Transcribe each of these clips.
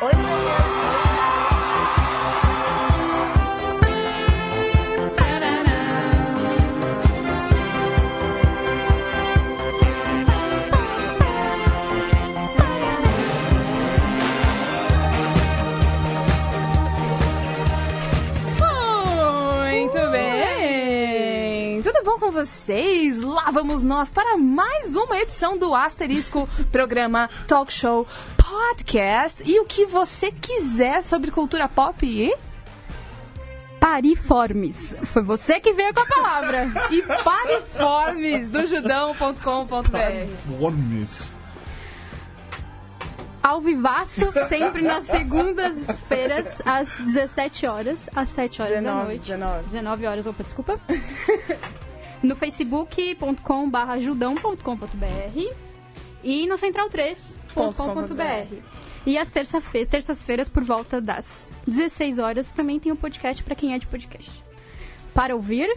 Oi, Brasil. Muito bem! Tudo bom com vocês? Lá vamos nós para mais uma edição do Asterisco, programa Talk Show Podcast. E o que você quiser sobre cultura pop e. Pariformes. Foi você que veio com a palavra. E pariformes do judão.com.br. Worms. Ao vivaço, sempre nas segundas-feiras, às 17 horas, às 7 horas da 19, noite. 19. 19 horas, opa, desculpa. no facebook.com barra judão.com.br e no central3.com.br. E às terça-fe- terças-feiras, por volta das 16 horas, também tem o podcast para quem é de podcast. Para ouvir,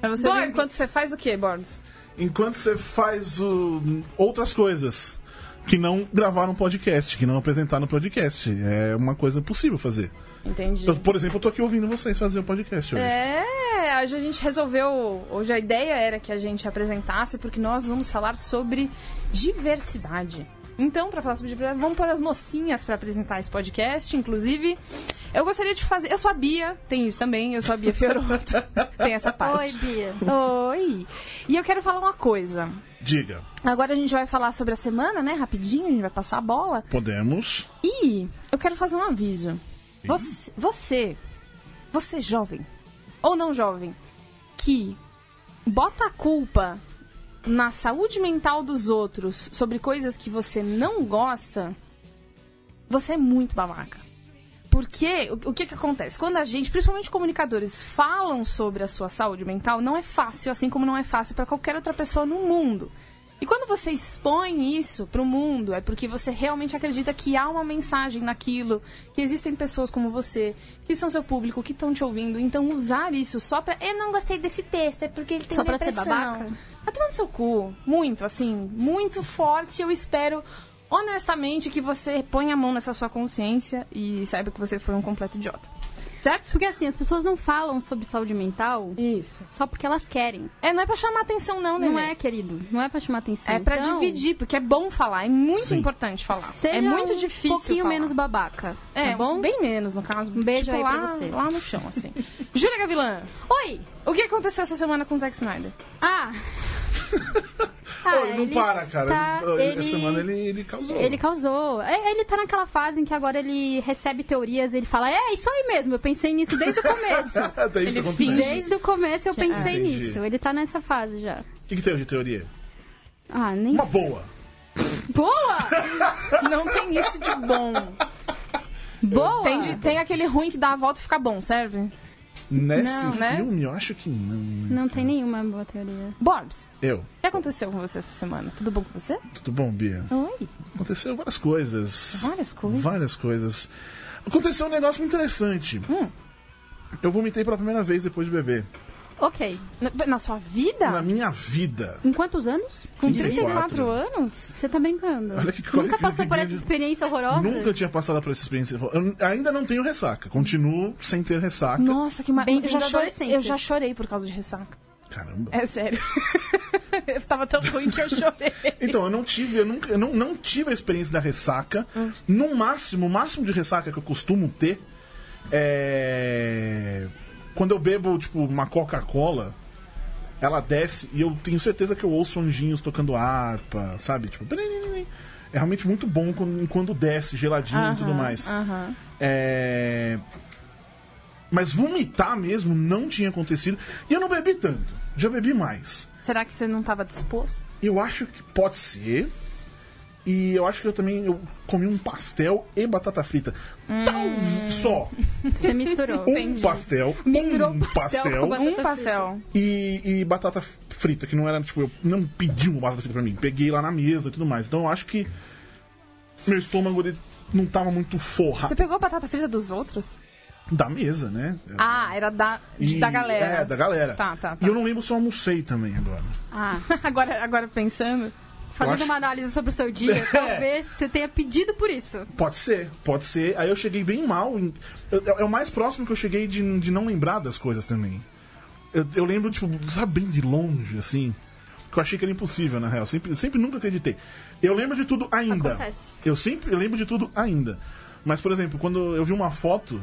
Pra você Borges. enquanto você faz o quê, Borges? Enquanto você faz o- outras coisas que não gravar um podcast, que não apresentar no podcast. É uma coisa possível fazer. Entendi. Eu, por exemplo, eu tô aqui ouvindo vocês fazer o podcast hoje. É, hoje a gente resolveu. Hoje a ideia era que a gente apresentasse, porque nós vamos falar sobre diversidade. Então, para falar sobre diversidade, vamos pôr as mocinhas para apresentar esse podcast. Inclusive, eu gostaria de fazer. Eu sou a Bia, tem isso também, eu sou a Bia Fioroto. tem essa parte. oi Bia. Oi! E eu quero falar uma coisa. Diga, Agora a gente vai falar sobre a semana, né? Rapidinho, a gente vai passar a bola. podemos. E eu quero fazer um aviso. Você, você, você jovem, ou não jovem, que bota a culpa na saúde mental dos outros sobre coisas que você não gosta, você é muito babaca. Porque o, o que que acontece? Quando a gente, principalmente comunicadores, falam sobre a sua saúde mental, não é fácil, assim como não é fácil para qualquer outra pessoa no mundo. E quando você expõe isso pro mundo, é porque você realmente acredita que há uma mensagem naquilo, que existem pessoas como você, que são seu público, que estão te ouvindo. Então usar isso só pra. Eu não gostei desse texto, é porque ele tem Só pra ser depressão. babaca? Vai tomar no seu cu. Muito, assim, muito forte. Eu espero, honestamente, que você ponha a mão nessa sua consciência e saiba que você foi um completo idiota. Certo? Porque assim, as pessoas não falam sobre saúde mental Isso. só porque elas querem. É, não é pra chamar atenção, não, né? Não é, querido. Não é pra chamar atenção. É pra Então, dividir, porque é bom falar, é muito Sim. importante falar. Seja é muito um difícil pouquinho falar. menos babaca. É, tá bom? bem menos, no caso. Um beijo tipo, aí lá, pra você. Lá no chão, assim. Júlia Gavilã, Oi! o que aconteceu essa semana com o Zack Snyder? Ah! Ah, Ô, ele não para, cara. tá- Essa ele- semana ele, ele causou. Ele causou. É, Ele tá naquela fase em que agora ele recebe teorias, ele fala, é isso aí mesmo, eu pensei nisso desde o começo. Isso Ele finge. desde o começo eu pensei Entendi. nisso. Ele tá nessa fase já. O que, que tem de teoria? Ah, nem. Uma boa. Boa! não tem isso de bom. Boa! Tem, de- tem aquele ruim que dá a volta e fica bom, serve? Nesse Não, né? filme, eu acho que não. né? Não tem nenhuma boa teoria. Borbs, Eu. o que aconteceu com você essa semana? Tudo bom com você? Tudo bom, Bia? Oi. Aconteceu várias coisas. Várias coisas. Várias coisas. Aconteceu um negócio muito interessante. Hum. Eu vomitei pela primeira vez depois de beber. Ok. Na, na sua vida? Na minha vida. Em quantos anos? Com 34. 34 anos? Você tá brincando? Olha que coisa Nunca que passou por essa experiência horrorosa? Nunca tinha passado por essa experiência. Eu ainda não tenho ressaca. Continuo sem ter ressaca. Nossa, que maravilha. Eu, já chorei- eu já chorei por causa de ressaca. Caramba. É sério. eu tava tão ruim que eu chorei. Então, eu não tive, eu nunca, eu não, não tive a experiência da ressaca. Hum. No máximo, o máximo de ressaca que eu costumo ter é. Quando eu bebo, tipo, uma Coca-Cola, ela desce e eu tenho certeza que eu ouço anjinhos tocando harpa, sabe? Tipo. É realmente muito bom quando, quando desce, geladinho e tudo mais. Aham. É... Mas vomitar mesmo não tinha acontecido. E eu não bebi tanto. Já bebi mais. Será que você não tava disposto? Eu acho que pode ser. E eu acho que eu também eu comi um pastel e batata frita. Tal só. Você misturou. Um pastel. Misturou um pastel pastel, Um pastel. e, e batata frita, que não era, tipo, eu não pedi uma batata frita pra mim. Peguei lá na mesa e tudo mais. Então eu acho que meu estômago ele não tava muito forrado Você pegou a batata frita dos outros? da mesa, né? Ah, era da, de- E- da galera. É, da galera. Tá, tá, tá. E eu não lembro se eu almocei também agora. Ah, agora, agora pensando. Fazendo acho- uma análise sobre o seu dia, talvez você tenha pedido por isso. Pode ser, pode ser. Aí eu cheguei bem mal. em- eu- É o mais próximo que eu cheguei de, de não lembrar das coisas também. Eu, eu lembro, tipo, sabe, bem de longe, assim. Que eu achei que era impossível, na real. Sempre, sempre nunca acreditei. Eu lembro de tudo ainda. Acontece. Eu sempre eu lembro de tudo ainda. Mas, por exemplo, quando eu vi uma foto,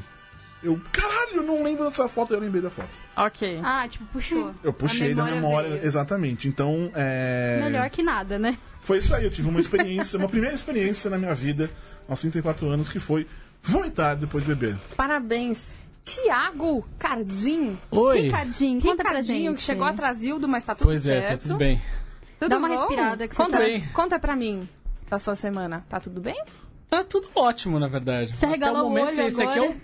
eu. Caralho, eu não lembro dessa foto, eu lembrei da foto. Ok. Ah, tipo, puxou. Eu puxei A da memória, veio. exatamente. Então, é. Melhor que nada, né? Foi isso aí, eu tive uma experiência, uma primeira experiência na minha vida, aos 34 anos, que foi vomitar depois de beber. Parabéns. Tiago Cardim. Oi. Ricardinho, conta pra gente. que chegou atrasildo, mas tá tudo Pois é, certo. tá tudo bem. Tudo Dá uma bom? respirada que você conta, tá bem. Conta pra mim da sua semana. Tá tudo bem? Tá tudo ótimo, na verdade. Você regalou Até o momento, o olho esse aqui é agora. o,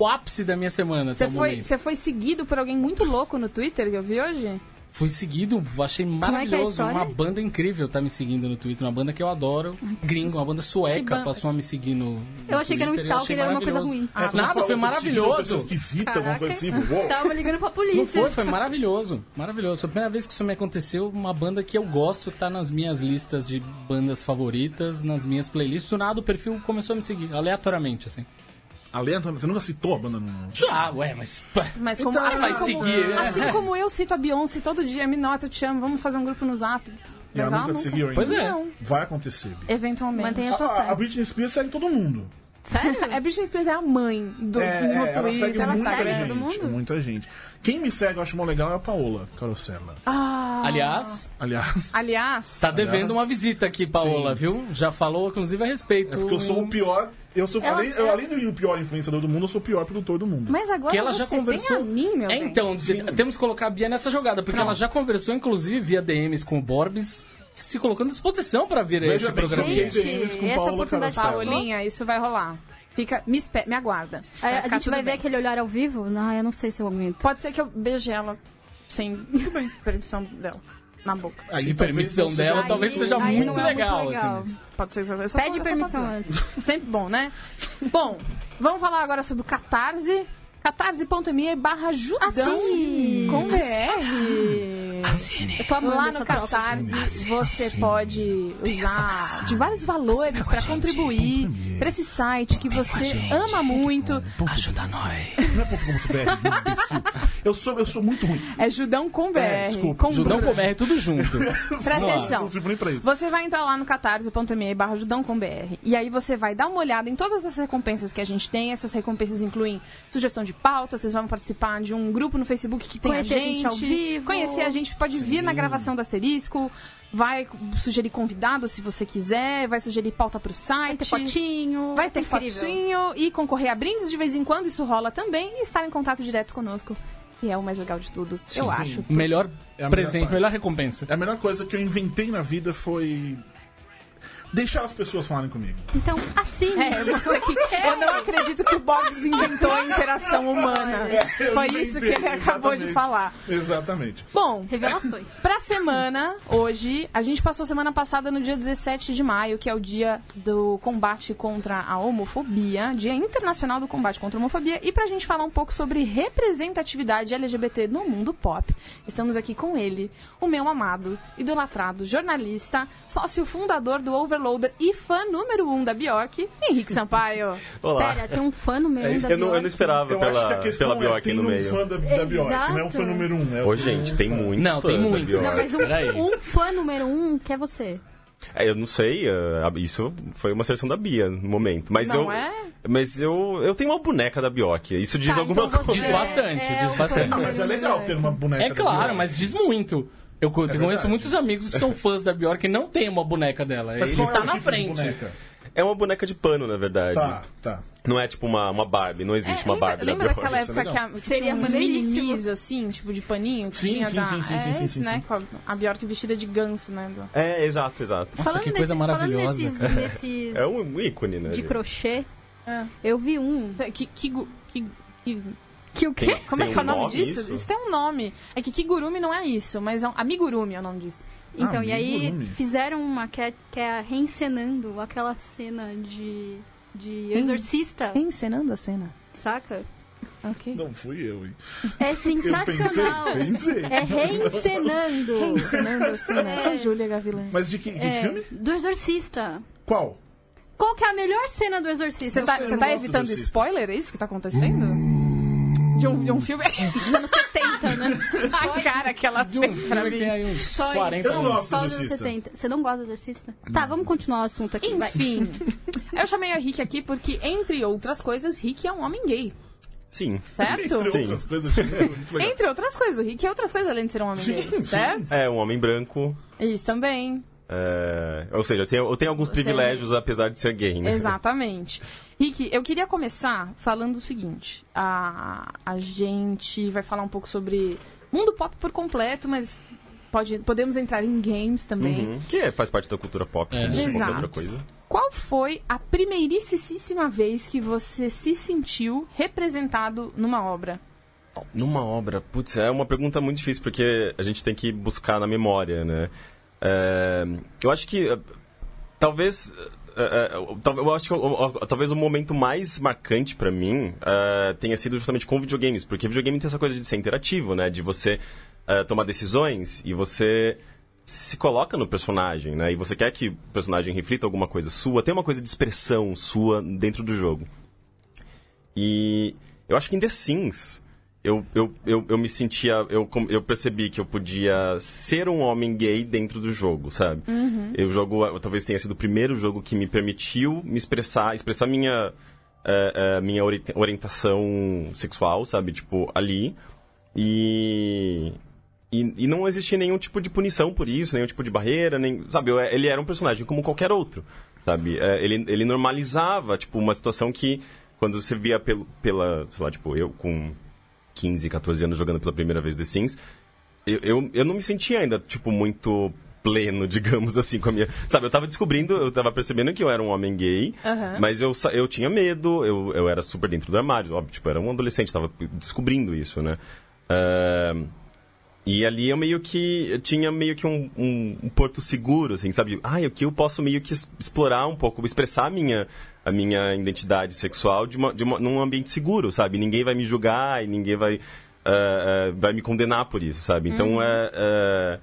o ápice da minha semana. Você foi, você foi seguido por alguém muito louco no Twitter que eu vi hoje? Fui seguido, achei é que é a maravilhoso. história? uma banda incrível tá me seguindo no Twitter, uma banda que eu adoro. Gringo, uma banda sueca banda- passou a me seguir no. no Eu achei que era um Twitter, stalker, era uma coisa ruim. Ah, quando nada, foi Uma maravilhoso. esquisita, alguma coisa assim. Uou. Tava ligando pra Não polícia. foi, foi maravilhoso. Maravilhoso. Foi a primeira vez que isso me aconteceu. Uma banda que eu gosto, que tá nas minhas listas de bandas favoritas, nas minhas playlists. Do nada o perfil começou a me seguir, aleatoriamente, assim. Aleatoriamente, você nunca citou a banda no. Já, ué, mas. Mas como, Então, assim, vai como, seguir, né? assim como eu cito a Beyoncé todo dia, me nota, eu te amo, vamos fazer um grupo no Zap. E ela nunca te seguiu ainda. Pois é. Não, Vai acontecer. Bi. eventualmente. Mantenha a sua A, a fé. Britney Spears segue todo mundo. Sério? É, Britney Spears é a mãe do, É, no é, ela segue ela muita segue Instagram. todo gente. mundo? Muita gente. Quem me segue, eu acho mó legal, é a Paola Carosella. Ah, Aliás, Aliás, aliás, tá devendo uma visita aqui, Paola, Sim. viu? Já falou, inclusive, a respeito. é porque eu sou o pior. Eu sou, Ela- além, eu, ela- além de o pior influenciador do mundo, eu sou o pior produtor do mundo. mas agora que ela já você conversou. tem a mim, meu é, então, Sim. temos que colocar a Bia nessa jogada, porque Pronto. ela já conversou, inclusive, via DMs com o Borbs, se colocando à disposição pra vir a Veja bem, programa. Gente, DMs com essa oportunidade. Paulinha, isso vai rolar. Fica, me, espe- me aguarda. Vai É, a gente vai ver bem. aquele olhar ao vivo? Não, eu não sei se eu aguento. Pode ser que eu beije ela sem permissão dela. Na boca. Aí, Sim, permissão talvez seja- dela Aí- talvez seja aí muito é legal, muito legal. assim. Pode ser que eu só- Pede permissão antes. Sempre bom, né? Bom, vamos falar agora sobre o Catarse. catarse.me barra Judão Assine. com BR. Assine. Eu tô amando Lá no. Catarse você pode usar de vários valores para contribuir para esse site que você ama muito. Ajuda nós. Não é ponto.br, imbecil. Eu sou, eu sou muito ruim. É Judão com BR. É, desculpa, com Judão Br. com BR, tudo junto. Presta atenção. Você vai entrar lá no catarse.me barra Judão com BR. E aí você vai dar uma olhada em todas as recompensas que a gente tem. Essas recompensas incluem sugestão de pauta, vocês vão participar de um grupo no Facebook que tem Conhecer a a gente. gente ao vivo. Conhecer a gente, pode vir na gravação do Asterisco. Vai sugerir convidado se você quiser, vai sugerir pauta pro Vai ter site. fotinho. Vai ter incrível. fotinho e concorrer a brindes de vez em quando, isso rola também, e estar em contato direto conosco, que é o mais legal de tudo, eu sim. acho. Melhor É melhor presente, parte. melhor recompensa. A melhor coisa que eu inventei na vida foi deixar as pessoas falarem comigo. Então, assine. É, você que. Eu não acredito que o Bobs inventou a interação humana. Eu Foi isso que ele acabou de falar. Exatamente. Bom, Revelações. pra semana, hoje, a gente passou semana passada no dia 17 de maio, que é o dia do combate contra a homofobia, Dia Internacional do Combate contra a Homofobia, e pra gente falar um pouco sobre representatividade LGBT no mundo pop. Estamos aqui com ele, o meu amado, idolatrado, jornalista, sócio fundador do Overloader e fã número um da Bjork, Henrique Sampaio. Olá. Pera, tem um fã no meio da eu, não, eu não Bjork? esperava Eu acho que pela, a questão pela é Bjork tem no um meio. fã da, da Bjork, não é um fã número um. É Ô, um gente, tem muitos Não, tem fãs da muito. Bjork. Não, mas um, um fã número um que é você. É, eu não sei, eh, isso foi uma seleção da Bia no momento. Mas Não eu, é? Mas eu, eu tenho uma boneca da Bjork. Isso diz Tá, alguma então coisa. Diz bastante, é diz bastante. Ah, mas é número legal um. ter uma boneca É da claro, Bjork. mas diz muito. Eu conheço verdade. muitos amigos que são fãs da Bjork e não tem uma boneca dela. Mas Ele é tá o na tipo frente. É uma boneca de pano, na verdade. Tá, tá. Não é tipo uma, uma Barbie, não existe uma lembra, Barbie lembra da Bjork. daquela isso é época que, a, que Seria tinha uns assim, tipo de paninho? Que Sim, tinha sim, da... sim, sim, é sim, sim, esse, sim, né? sim. A, a Bjork vestida de ganso, né? do- É, exato, exato. Nossa, que coisa maravilhosa, Falando cara. nesses, nesses É um ícone, né? de crochê, É. eu vi um. Que, que, que, que- Que o quê? Tem- como é tem que é o nome nome disso? isso? Isso tem um nome. É que Kigurumi não é isso, mas é um, amigurumi é o nome disso. Então, Ah, e aí amigurumi. fizeram uma que é, que é reencenando aquela cena de, de exorcista, Encenando a cena. saca? Ok. Não fui eu, hein? É Eu pensei, sensacional. pensei. É reencenando. Ensinando assim, né? A Júlia Gavilã. Mas de que, de que É, filme? do Exorcista. Qual? Qual que é a melhor cena do Exorcista? Você tá, você tá evitando spoiler? É isso que tá acontecendo? De um, de um filme? Dos anos 70, né? A cara que ela De um fez pra filme que tem mim. aí uns Só isso. 40 Eu não anos. gosto. Só dos anos Exorcista. 70. Você não gosta do Exorcista? Tá, vamos continuar o assunto aqui. vai. Enfim. Eu chamei a Rick aqui porque, entre outras coisas, Rick é um homem gay. Sim. Certo? Entre Sim. outras coisas. é muito legal. Entre outras coisas, o Rick é outras coisas além de ser um homem Sim, gay. sim. Certo? É, um homem branco. Isso também. É, Ou seja, eu tenho, eu tenho alguns privilégios apesar de ser gay, né? Exatamente. Rick, eu queria começar falando o seguinte. A, a gente vai falar um pouco sobre mundo pop por completo, mas pode, podemos entrar em games também. Uhum. Que é- faz parte da cultura pop, É. como qualquer Exato. outra coisa. Qual foi a primeiricíssima vez que você se sentiu representado numa obra? Numa obra, putz, é uma pergunta muito difícil porque a gente tem que buscar na memória, né? É, eu acho que eh, talvez eh, tal- eu acho que talvez o momento mais marcante pra mim eh, tenha sido justamente com videogames, porque videogame tem essa coisa de ser interativo, né? De você eh, tomar decisões e você se coloca no personagem, né? E você quer que o personagem reflita alguma coisa sua, tem uma coisa de expressão sua dentro do jogo. E eu acho que em The Sims eu, eu, eu, eu me sentia. Eu, eu percebi que eu podia ser um homem gay dentro do jogo, sabe? Eu jogo. eu Talvez tenha sido o primeiro jogo que me permitiu me expressar, expressar minha. eh, eh, minha ori- orientação sexual, sabe? Tipo, ali. E. E, e não existia nenhum tipo de punição por isso, nenhum tipo de barreira, nem. Sabe, eu- ele era um personagem como qualquer outro. Sabe? É, ele, ele normalizava, tipo, uma situação que. Quando você via pelo, pela. Sei lá, tipo, eu com 15, 14 anos jogando pela primeira vez The Sims, eu, eu, eu não me sentia ainda, tipo, muito pleno, digamos assim, com a minha... Sabe, eu tava descobrindo, eu tava percebendo que eu era um homem gay, Aham. mas eu, eu tinha medo, eu, eu era super dentro do armário, óbvio, tipo, era um adolescente, tava descobrindo isso, né? Ahn, e ali eu meio que eu tinha meio que um, um, um porto seguro, assim, sabe? Ah, aqui eu posso meio que explorar um pouco, expressar a minha, a minha identidade sexual de uma, de uma, num ambiente seguro, sabe? Ninguém vai me julgar e ninguém vai, ah, ah, vai me condenar por isso, sabe? Então, é, é,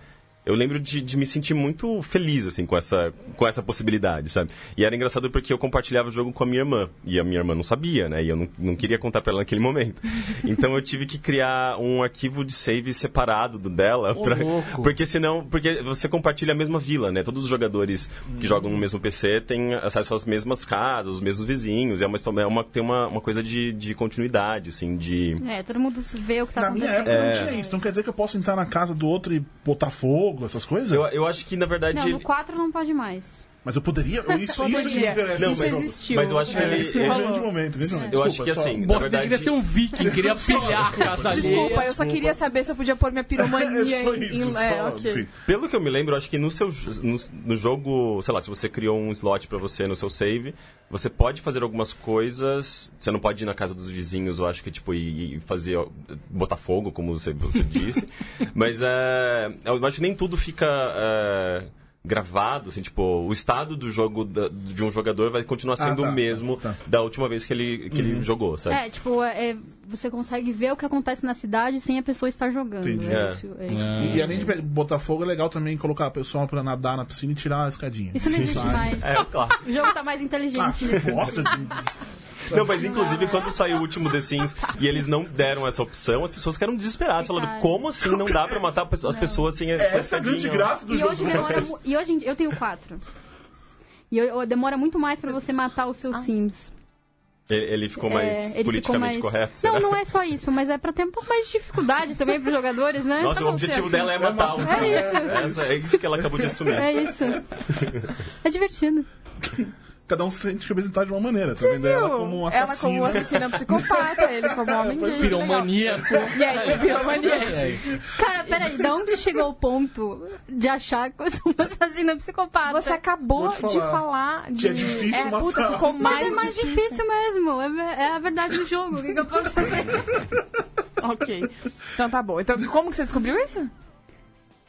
eu lembro de, de me sentir muito feliz, assim, com essa, com essa possibilidade, sabe? E era engraçado porque eu compartilhava o jogo com a minha irmã. E a minha irmã não sabia, né? E eu não, não queria contar pra ela naquele momento. Então eu tive que criar um arquivo de save separado do dela. Ô, pra- louco. porque senão... Porque você compartilha a mesma vila, né? Todos os jogadores que jogam no mesmo PC têm acesso às mesmas casas, os mesmos vizinhos. É uma, é uma, tem uma, uma coisa de, de continuidade, assim, de... É, todo mundo vê o que tá Na minha acontecendo. época não tinha isso. Então quer dizer que eu posso entrar na casa do outro e botar fogo, essas coisas? Eu, eu acho que, na verdade... Não, no 4 não pode mais. Mas eu poderia. Isso, isso me interessa. Não, Isso mas- existiu. mas eu acho que É, ele- isso É um rolou. grande momento, grande momento. Eu acho que, assim, Bom, na verdade... queria ser um viking, queria pilhar a casa Desculpa, eu só queria saber se eu podia pôr minha piromania É só em... isso, em- só, é, ok. enfim. Pelo que eu me lembro, eu acho que no seu no, no jogo, sei lá, se você criou um slot pra você no seu save, você pode fazer algumas coisas. Você não pode ir na casa dos vizinhos, eu acho que tipo ir, ir fazer botar fogo, como você, você disse. Mas é, eu acho que nem tudo fica é, gravado, assim, tipo, o estado do jogo da- de um jogador vai continuar Ah, sendo tá, o mesmo tá. da última vez que ele, que ele jogou, sabe? É, tipo, é, você consegue ver o que acontece na cidade sem a pessoa estar jogando. Entendi. É É. isso, é isso. É. E, e além de botar fogo, é legal também colocar a pessoa pra nadar na piscina e tirar a escadinha. Isso não existe mais. É, claro. O jogo tá mais Ah, inteligente de... Não, mas inclusive quando saiu o último The Sims e eles não deram essa opção, as pessoas ficaram desesperadas, falando, como assim não dá pra matar as pessoas sem a É essa a grande graça do E jogo. hoje demora. mu- E hoje eu tenho quatro. E eu, eu- demora muito mais pra você matar os seus Sims. Ele, ficou mais É, ele ficou politicamente mais... correto? Não, será? não é só isso, mas é pra ter um pouco mais de dificuldade também pros jogadores, né? Nossa, o não ser objetivo assim. dela é matar os É Sims. isso. Essa- É isso que ela acabou de assumir. É isso. É divertido. Cada um se sente representado de uma maneira. Tá vendo ela como um Ela assassino. como assassina psicopata, ele como homem gay. Piromaníaco. E aí, piromania. Cara, peraí, de onde chegou o ponto de achar que eu sou uma assassina psicopata? Você acabou te de falar falar de... que é difícil é, puta, matar. ficou Mas mais é mais difícil mesmo. É, é a verdade do jogo. O que, que eu posso fazer? Ok. Então tá bom. Então como que você descobriu isso?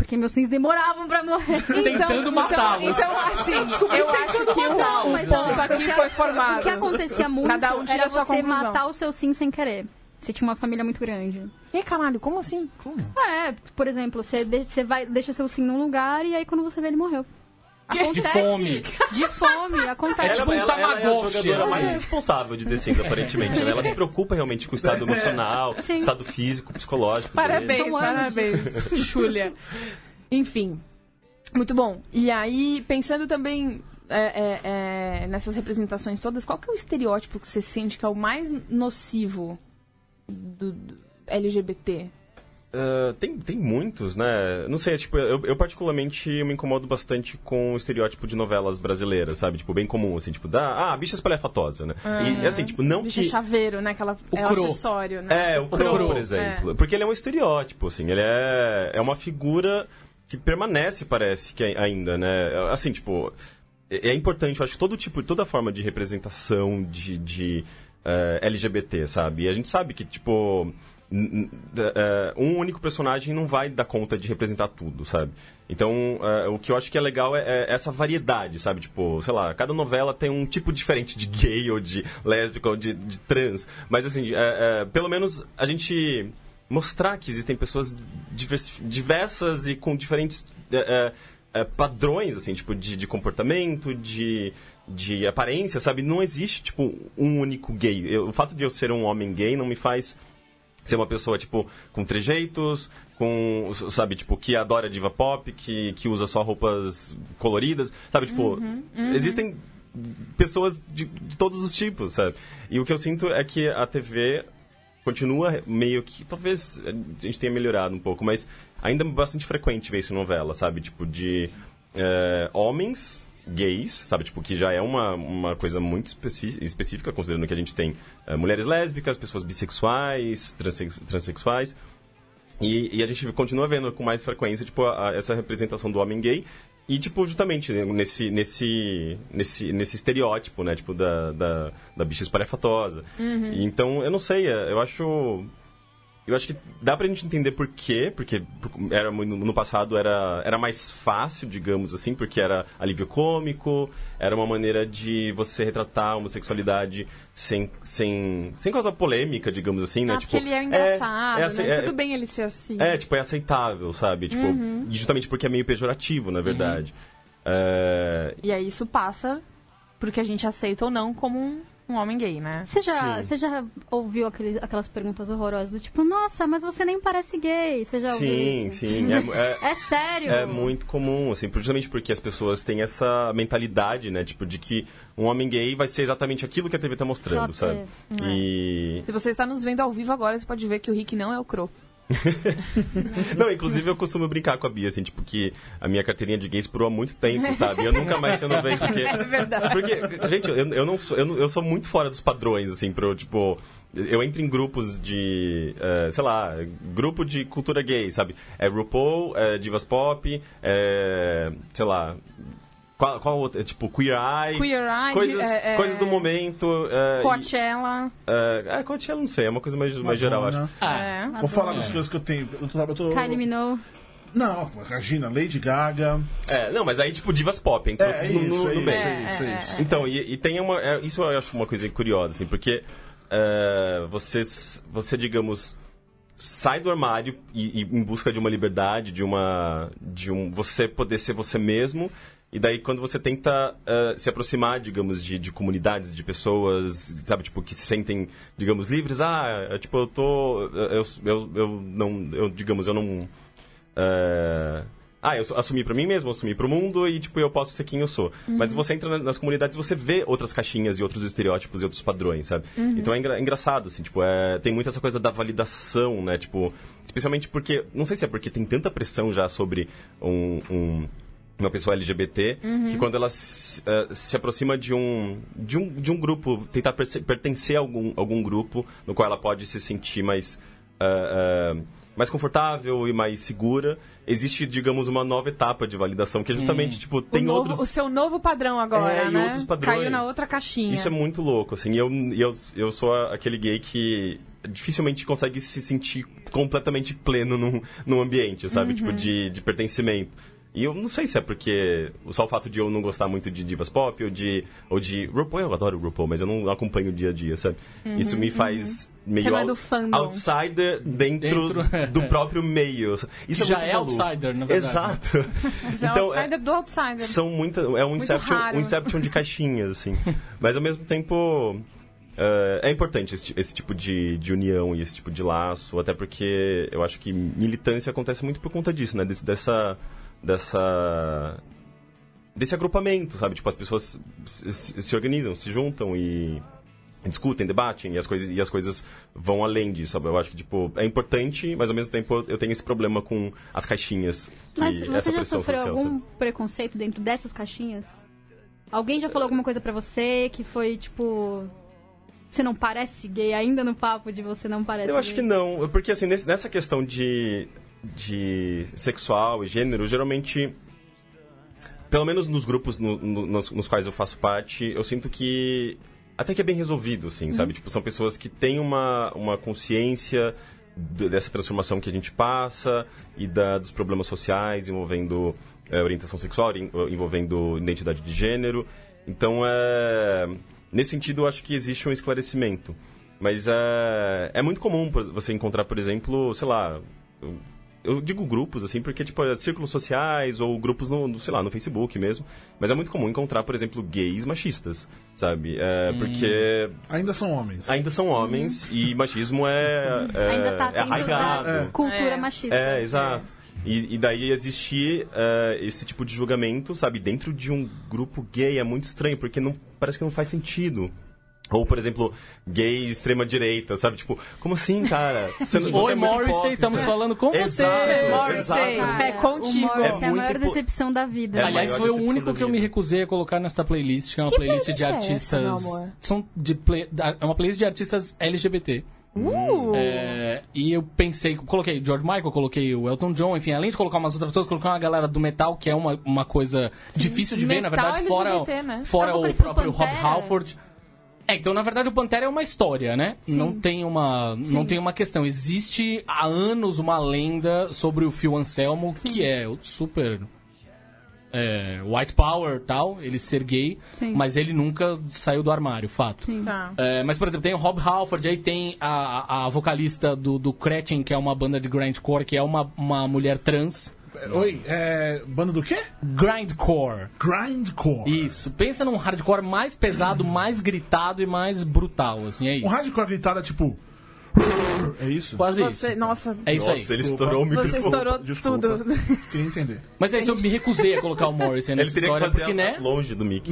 Porque meus sims demoravam pra morrer. Tentando matá-los. Então, então assim, eu acho que o, Não, o mas ponto aqui foi formado. O que acontecia muito Cada um era você conclusão. matar o seu sim sem querer. Você tinha uma família muito grande. E caralho, como assim? É, por exemplo, você, de- você vai, deixa seu sim num lugar e aí quando você vê ele morreu. Acontece. De fome. De fome, acontece. tipo um ela, ela é a assim. mais responsável de The Sims, aparentemente. né? Ela se preocupa realmente com o estado emocional, Sim. estado físico, psicológico. Parabéns, anos parabéns. Júlia. Enfim, muito bom. E aí, pensando também é, é, é, nessas representações todas, qual que é o estereótipo que você sente que é o mais nocivo do, do LGBT? Ah, tem, tem muitos, né? Não sei, tipo, eu, eu particularmente me incomodo bastante com o estereótipo de novelas brasileiras, sabe? Tipo, bem comum, assim, tipo, da, ah, bicha espalhafatosa, né? E, assim, tipo, não Bicho que... chaveiro, né? Aquela, O é o cro. acessório, né? É, o Crow, Crow, por exemplo. Porque ele é um estereótipo, assim, ele é, é uma figura que permanece, parece, que ainda, né? Assim, tipo, é é importante, eu acho todo tipo, toda forma de representação de, de eh, LGBT, sabe? E a gente sabe que, tipo, um único personagem não vai dar conta de representar tudo, sabe? Então, eh, o que eu acho que é legal é, é essa variedade, sabe? Tipo, sei lá, cada novela tem um tipo diferente de gay ou de lésbica ou de, de trans. Mas, assim, eh, eh, pelo menos a gente mostrar que existem pessoas divers- diversas e com diferentes padrões, assim, tipo, de, de comportamento, de, de aparência, sabe? Não existe, tipo, um único gay. Eu- o fato de eu ser um homem gay não me faz ser uma pessoa, tipo, com trejeitos, com, sabe, tipo, que adora diva pop, que, que usa só roupas coloridas, sabe, tipo, existem pessoas de, de todos os tipos, sabe? E o que eu sinto é que a TV continua meio que, talvez a gente tenha melhorado um pouco, mas ainda é bastante frequente ver isso em novela, sabe? Tipo, de eh, homens gays, sabe? Tipo, que já é uma, uma coisa muito específica, considerando que a gente tem eh, mulheres lésbicas, pessoas bissexuais, transex- transexuais. E, e a gente continua vendo com mais frequência, tipo, a- a- essa representação do homem gay. E, tipo, justamente né, nesse, nesse, nesse, nesse estereótipo, né? Tipo, da, da, da bicha espalhafatosa. E Então, eu não sei, é, eu acho... Eu acho que dá pra gente entender por quê, porque era, no passado era, era mais fácil, digamos assim, porque era alívio cômico, era uma maneira de você retratar a homossexualidade sem, sem, sem causar polêmica, digamos assim, né? Ah, porque ele é engraçado, é ace- né? é- Tudo bem ele ser assim. é, tipo, é aceitável, sabe? Tipo, justamente porque é meio pejorativo, na verdade. É, E aí isso passa porque a gente aceita ou não como um, um homem gay, né? Você já, você já ouviu aqueles, aquelas perguntas horrorosas do tipo, nossa, mas você nem parece gay? Você já ouviu sim, isso? sim. É, é, É sério? é muito comum, assim, justamente porque as pessoas têm essa mentalidade, né? Tipo, de que um homem gay vai ser exatamente aquilo que a TV tá mostrando, Só- sabe? é. E. Se você está nos vendo ao vivo agora, você pode ver que o Rick não é o Cro. Não, inclusive eu costumo brincar com a Bia, assim, tipo, que a minha carteirinha de gay expirou há muito tempo, sabe? Eu nunca mais não vejo porque. É verdade. Porque, gente, eu, eu não sou, eu, não- eu sou muito fora dos padrões, assim, pro, tipo. Eu entro em grupos de, eh, sei lá, grupo de cultura gay, sabe? É RuPaul, é Divas Pop, é, sei lá, qual, qual outra? Tipo, Queer Eye. Queer Eye, Coisas, é, é, coisas do momento. é, e- Coachella. é, é, Coachella, não sei, é uma coisa mais, mais geral, acho. Ah, É. Vou falar das coisas que eu tenho. Eu tô, eu tô- Kylie Minogue. Não, imagina, Lady Gaga. É, não, mas aí, tipo, divas pop, entrou É, é tudo no, isso, no, é no isso, meio. é isso, é isso. Então, e, e tem uma. é, isso eu acho uma coisa curiosa, assim, porque é, você, você, digamos, sai do armário e, e em busca de uma liberdade, de uma. de um. você poder ser você mesmo. E daí, quando você tenta é, se aproximar, digamos, de, de comunidades, de pessoas, sabe, tipo, que se sentem, digamos, livres, ah, é, tipo, eu tô. Eu, eu, eu não. Eu, digamos, eu não. é, ah, eu assumi pra mim mesmo, assumi pro mundo e, tipo, eu posso ser quem eu sou. Mas você entra na- nas comunidades você vê outras caixinhas e outros estereótipos e outros padrões, sabe? Então é, engra- é engraçado, assim, tipo, é, tem muito essa coisa da validação, né? Tipo, especialmente porque, não sei se é porque tem tanta pressão já sobre um... um- uma pessoa LGBT, que quando ela se, eh, se aproxima de um, de um, de um grupo, tentar pertencer a algum, algum grupo no qual ela pode se sentir mais, ah, ah, mais confortável e mais segura, existe, digamos, uma nova etapa de validação, que é justamente, tipo, tem o, novo- outros... o seu novo padrão agora, É, né? outros padrões. Caiu na outra caixinha. Isso é muito louco, assim. Eu, eu, eu sou aquele gay que dificilmente consegue se sentir completamente pleno num, num ambiente, sabe? Tipo, de, de pertencimento. E eu não sei se é porque só o fato de eu não gostar muito de divas pop ou de ou de RuPaul, eu adoro RuPaul, mas eu não acompanho o dia a dia, sabe? Isso me faz meio Você não é out- do outsider dentro, Dentro, do é. próprio meio. Isso é Já muito é maluco. outsider, na verdade. Exato. Você é Então, outsider do outsider. são muita, é um inception, um inception de caixinhas, assim. Mas ao mesmo tempo. eh, é importante esse, esse tipo de, de união e esse tipo de laço, até porque eu acho que militância acontece muito por conta disso, né? Desse, dessa. Dessa. desse agrupamento, sabe? Tipo, as pessoas se, organizam, se juntam e discutem, debatem e as coisas e as coisas vão além disso. Sabe? Eu acho que tipo é importante, mas ao mesmo tempo eu tenho esse problema com as caixinhas que Mas essa você já sofreu social. algum sabe? preconceito dentro dessas caixinhas? Alguém já falou alguma coisa pra você que foi tipo. Você não parece gay ainda no papo de você não parece Eu acho que gay? não, porque assim, nessa questão de, de sexual e gênero, geralmente, pelo menos nos grupos no- no- nos, nos quais eu faço parte, eu sinto que até que é bem resolvido, assim, sabe? Tipo, são pessoas que têm uma, uma consciência dessa transformação que a gente passa e da, dos problemas sociais envolvendo eh, orientação sexual, envolvendo identidade de gênero. Então, é, nesse sentido, eu acho que existe um esclarecimento. Mas é, é muito comum você encontrar, por exemplo, sei lá. Eu, digo grupos, assim, porque, tipo, é círculos sociais ou grupos no, no, sei lá, no Facebook mesmo. Mas é muito comum encontrar, por exemplo, gays machistas, sabe? É, Porque Ainda são homens. ainda são homens e machismo é, é, Ainda tá é arraigado. da cultura É. machista. É, exato. E, e daí existir eh, esse tipo de julgamento, sabe, dentro de um grupo gay é muito estranho, porque não, parece que não faz sentido. Ou, por exemplo, gay extrema-direita, sabe? Tipo, como assim, cara? Você, não- você Oi, é Morrissey, estamos falando com Exato. você. Morrissey, pé contigo. O Morrissey é, a É maior impo- decepção da vida. É Aliás, foi o único que eu me recusei a colocar nesta playlist, que é uma Que playlist de playlist é essa, artistas. meu amor? são de play- é uma playlist de artistas LGBT. Uh! É, e eu pensei, coloquei George Michael, coloquei o Elton John, enfim, além de colocar umas outras pessoas, coloquei uma galera do metal, que é uma, uma coisa difícil de ver, na verdade, fora, LGBT, né? fora É o próprio Rob. Halford. É, então, na verdade, o Pantera é uma história, né? Não tem uma, não tem uma questão. Existe há anos uma lenda sobre o Phil Anselmo, que é o super é, white power tal, ele ser gay, Sim. mas ele nunca saiu do armário, fato. Sim. Tá. É, mas, por exemplo, tem o Rob Halford, aí tem a, a vocalista do, do Gretchen, que é uma banda de grindcore, que é uma, uma mulher trans. Oi, é. Banda do quê? Grindcore. Grindcore. Isso. Pensa num hardcore mais pesado, mais gritado e mais brutal, assim, é isso. Um hardcore gritado é tipo. É isso? Quase Você, isso. nossa, É isso Nossa, aí. ele estourou o microfone. você estourou Desculpa. tudo. Queria entender. Mas é isso, eu me recusei a colocar o Morrison Ele nessa história, fazer porque, né? longe do Mickey.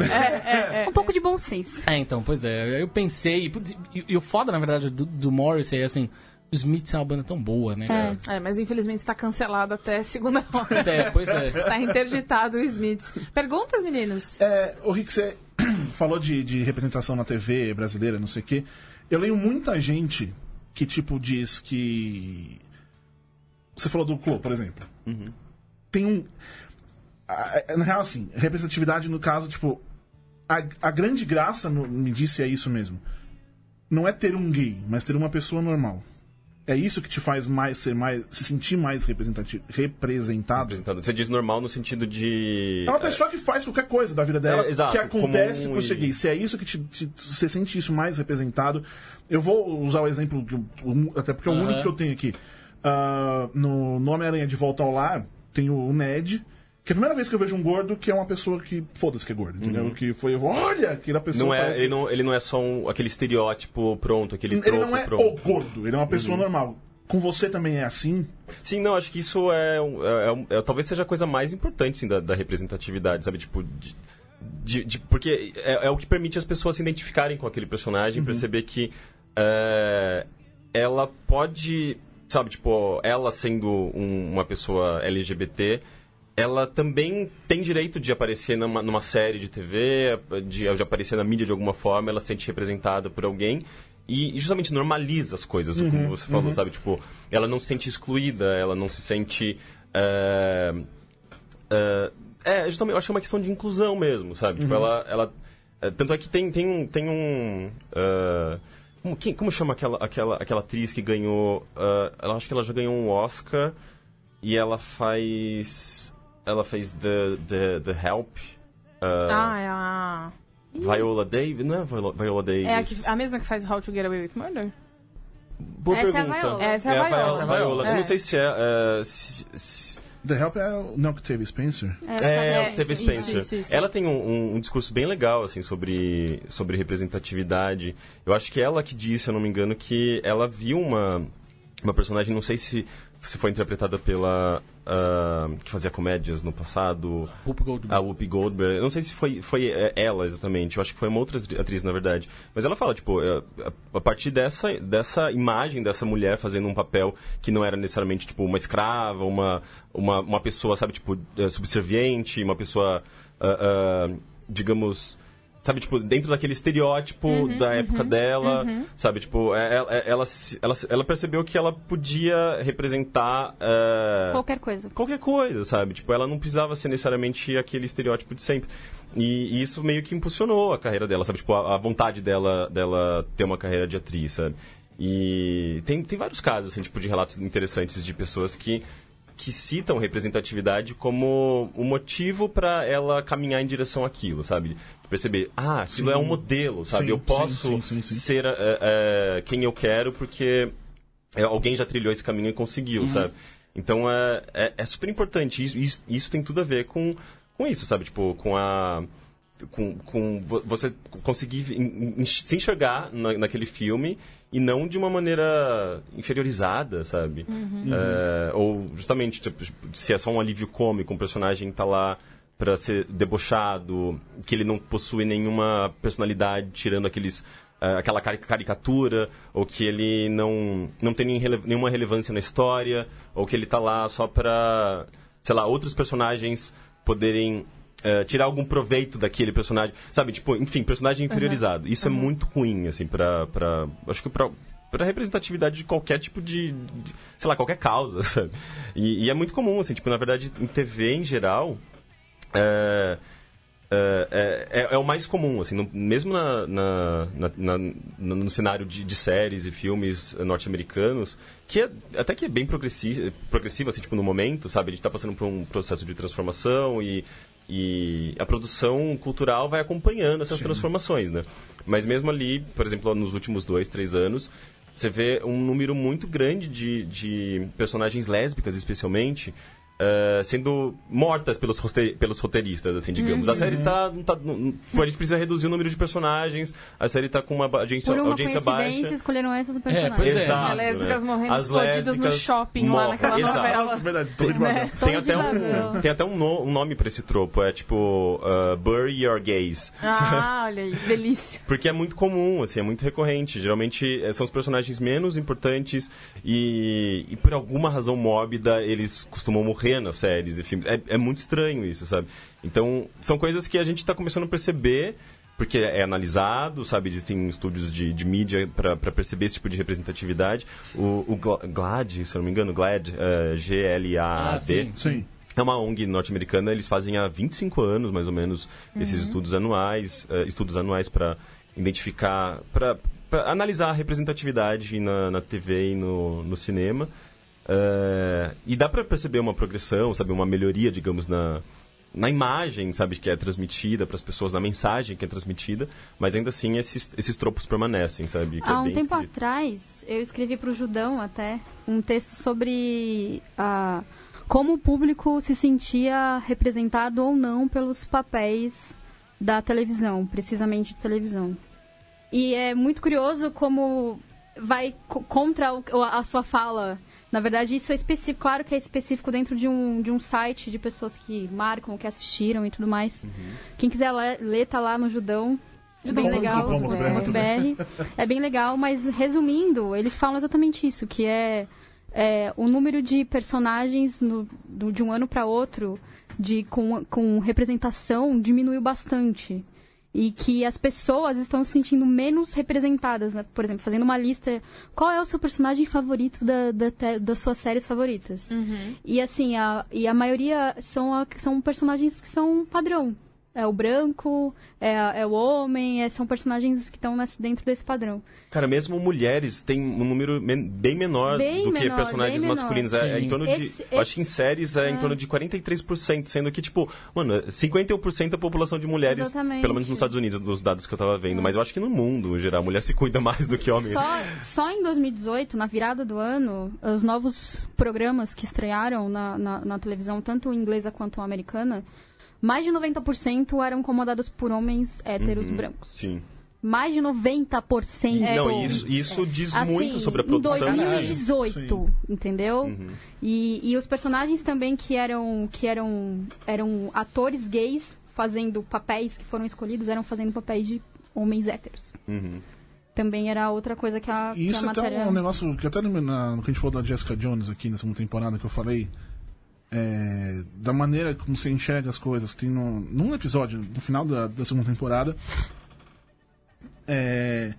Um pouco de bom senso. É, então, pois é. Eu pensei. E, e o foda, na verdade, do, do Morrissey é assim. Os Smiths é uma banda tão boa, né? É. É, mas infelizmente está cancelado até segunda hora. É, pois é. Está interditado o Smiths. Perguntas, meninos? É, o Rick, você falou de, de representação na TV brasileira, não sei o quê. Eu leio muita gente que, tipo, diz que. Você falou do Clô, por exemplo. Tem um. Na real, assim, representatividade no caso, tipo. A, a grande graça, no- me disse, é isso mesmo. Não é ter um gay, mas ter uma pessoa normal. É isso que te faz mais ser mais. se sentir mais representati- representado. Apresentado. Você diz normal no sentido de. É uma pessoa que faz qualquer coisa da vida dela É, exato, que acontece por e- ser gay. Se é isso que te, te- você sente isso mais representado. Eu vou usar o exemplo, até porque é o Aham. único que eu tenho aqui. Ah, no no Homem-Aranha de Volta ao Lar, tem o Ned, que é a primeira vez que eu vejo um gordo que é uma pessoa que. Foda-se que é gordo, entendeu? Que foi. Olha, aquela pessoa. Uhum. Não é, parece- ele, não, ele não é só um, aquele estereótipo pronto, aquele ele não é pronto. Uhum. o gordo, ele é uma pessoa normal. Com você também é assim? Sim, não, acho que isso é, é, um- é- talvez seja a coisa mais importante assim, da, da representatividade, sabe? Tipo, de, de- de- porque é, é o que permite as pessoas se identificarem com aquele personagem, perceber que é, ela pode, sabe, tipo, ela sendo um- uma pessoa LGBT, ela também tem direito de aparecer numa, numa série de TV, de, de aparecer na mídia de alguma forma, ela se sente representada por alguém. E, e justamente normaliza as coisas, como você falou, sabe? Tipo, ela não se sente excluída, ela não se sente. é, é, é, justamente, eu acho que é uma questão de inclusão mesmo, sabe? Tipo, ela. ela é, tanto é que tem, tem um. Tem um é, como, quem- como chama aquela, aquela, aquela atriz que ganhou. ela acho que ela já ganhou um Oscar e ela faz. Ela fez The, the, the Help. uh, Ah, é a. Viola Davis. Não é Viola, Viola Davis. É a, que- a mesma que faz How to Get Away with Murder? Boa Essa é a pergunta. Viola. Essa é a Viola. Viola. Viola. Eu É. não sei se é. é, se- se- The Help é o não que teve Spencer. É, É, teve isso, Spencer. isso, isso. Ela tem um, um- um discurso bem legal, assim, sobre, sobre representatividade. Eu acho que ela que disse, se eu não me engano, que ela viu uma, uma personagem, não sei se, se foi interpretada pela... ah, que fazia comédias no passado, Whoopi Goldberg. a Whoopi Goldberg. Eu não sei se foi, foi é, ela exatamente. Eu acho que foi uma outra atriz, na verdade. Mas ela fala, tipo, é, a, partir dessa, dessa imagem dessa mulher fazendo um papel que não era necessariamente, tipo, uma escrava, uma, uma, uma pessoa, sabe, tipo, é, subserviente, uma pessoa, ah, ah, digamos... Sabe, tipo, dentro daquele estereótipo da época dela, sabe, tipo, é- ela, ela, se- ela, ela percebeu que ela podia representar... é, Qualquer coisa. qualquer coisa, sabe? Tipo, ela não precisava ser necessariamente aquele estereótipo de sempre. E, e isso meio que impulsionou a carreira dela, sabe? Tipo, a, a vontade dela, dela ter uma carreira de atriz, sabe? E tem, tem vários casos, assim, tipo, de relatos interessantes de pessoas que, que citam representatividade como o motivo para ela caminhar em direção àquilo, sabe? Perceber, ah, aquilo Sim. é um modelo, sabe? Sim, eu sim, posso sim, sim, sim. ser é, é, quem eu quero porque é, alguém já trilhou esse caminho e conseguiu, sabe? Então é, é, é super importante. Isso, isso, isso tem tudo a ver com, com isso, sabe? Tipo, com a. Com, com vo- você conseguir se enxergar na, naquele filme e não de uma maneira inferiorizada, sabe? É, ou justamente, tipo, se é só um alívio cômico, um personagem tá lá para ser debochado, que ele não possui nenhuma personalidade, tirando aqueles eh, aquela cari- caricatura, ou que ele não, não tem nenhuma relevância na história, ou que ele tá lá só para, sei lá, outros personagens poderem eh, tirar algum proveito daquele personagem, sabe? Tipo, enfim, personagem inferiorizado. Isso é muito ruim, assim, pra, pra acho que pra para representatividade de qualquer tipo de, de- sei lá, qualquer causa, sabe? E, e é muito comum, assim, tipo, na verdade, em TV em geral, é, é, é, é- é o mais comum, assim, no- mesmo na, na- na- no, cenário de, de séries e filmes norte-americanos, que é, até que é bem progressi progressivo, assim, tipo, no momento, sabe? A gente tá passando por um processo de transformação e, e a produção cultural vai acompanhando essas transformações, né? Mas mesmo ali, por exemplo, nos últimos dois, três anos, você vê um número muito grande de, de personagens lésbicas, especialmente, eh, sendo mortas pelos, pelos roteiristas, assim, digamos. A série tá, tá. não- a gente precisa reduzir o número de personagens, a série tá com uma audiência, Por uma audiência baixa. escolheram essas pois é. personagens. Exato, lésbicas né? morrendo As explodidas no lésbicas shopping lá naquela exato. novela. Nossa, verdade, Torre de Né? Tem até, um, tem até um, no- um nome pra esse tropo, é tipo uh, Bury Your Gays. Ah, olha aí, que delícia. Porque é muito comum, assim, é muito recorrente. Geralmente eh, são os personagens menos importantes e, e por alguma razão mórbida eles costumam morrer nas séries e filmes. É, é muito estranho isso, sabe? Então, são coisas que a gente tá começando a perceber porque é analisado, sabe? Existem estúdios de, de mídia para perceber esse tipo de representatividade. O, o Gla- GLAD, se eu não me engano, GLAD, eh, Ah, G-L-A-D, sim. Sim. é uma ONG norte-americana, eles fazem há 25 anos, mais ou menos, esses estudos anuais, eh, estudos anuais para identificar, para analisar a representatividade na, na TV e no, no cinema. Eh, e dá para perceber uma progressão, sabe, uma melhoria, digamos, na, na imagem, sabe, que é transmitida para as pessoas, na mensagem que é transmitida, mas ainda assim esses, esses tropos permanecem, sabe? é Há um bem tempo atrás, eu escrevi para o Judão até um texto sobre ah, como o público se sentia representado ou não pelos papéis da televisão, precisamente de televisão. E é muito curioso como vai co- contra a sua fala. Na verdade, isso é específico, claro que é específico dentro de um, de um site de pessoas que marcam, que assistiram e tudo mais. Uhum. Quem quiser ler, tá lá no Judão. É bem Judão. legal, BR. É bem legal, mas resumindo, eles falam exatamente isso, que é, é, o número de personagens no- do- de um ano para outro de, com, com representação diminuiu bastante. E que as pessoas estão se sentindo menos representadas, né? Por exemplo, fazendo uma lista. Qual é o seu personagem favorito da, da te- das suas séries favoritas? E assim, a, e a maioria são, a- são personagens que são padrão. É o branco, é, é o homem, é- são personagens que estão nesse- dentro desse padrão. Cara, mesmo mulheres têm um número men- bem menor Bem do que menor, personagens bem menor. masculinos. É, é em torno de. Esse- acho que em esse- séries é em torno de 43%, sendo que, tipo, mano, 51% da população de mulheres, Exatamente. pelo menos nos Estados Unidos, dos dados que eu tava vendo. Mas eu acho que no mundo, em geral, a mulher se cuida mais do que homem. Só, só em 2018, na virada do ano, os novos programas que estrearam na, na, na televisão, tanto inglesa quanto americana, mais de 90% eram comandados por homens héteros Uhum. brancos. Sim. Mais de 90%. Não, bom. isso, isso diz Assim, muito sobre a em produção. em si. 2018, entendeu? Uhum. E, e os personagens também que eram que eram eram atores gays fazendo papéis que foram escolhidos eram fazendo papéis de homens héteros. Uhum. Também era outra coisa que a, E que a isso até matéria é um negócio que até no, na- no que a gente falou da Jessica Jones aqui segunda temporada que eu falei. É, da maneira como você enxerga as coisas. Tem no, num episódio, no final da, da segunda temporada. É,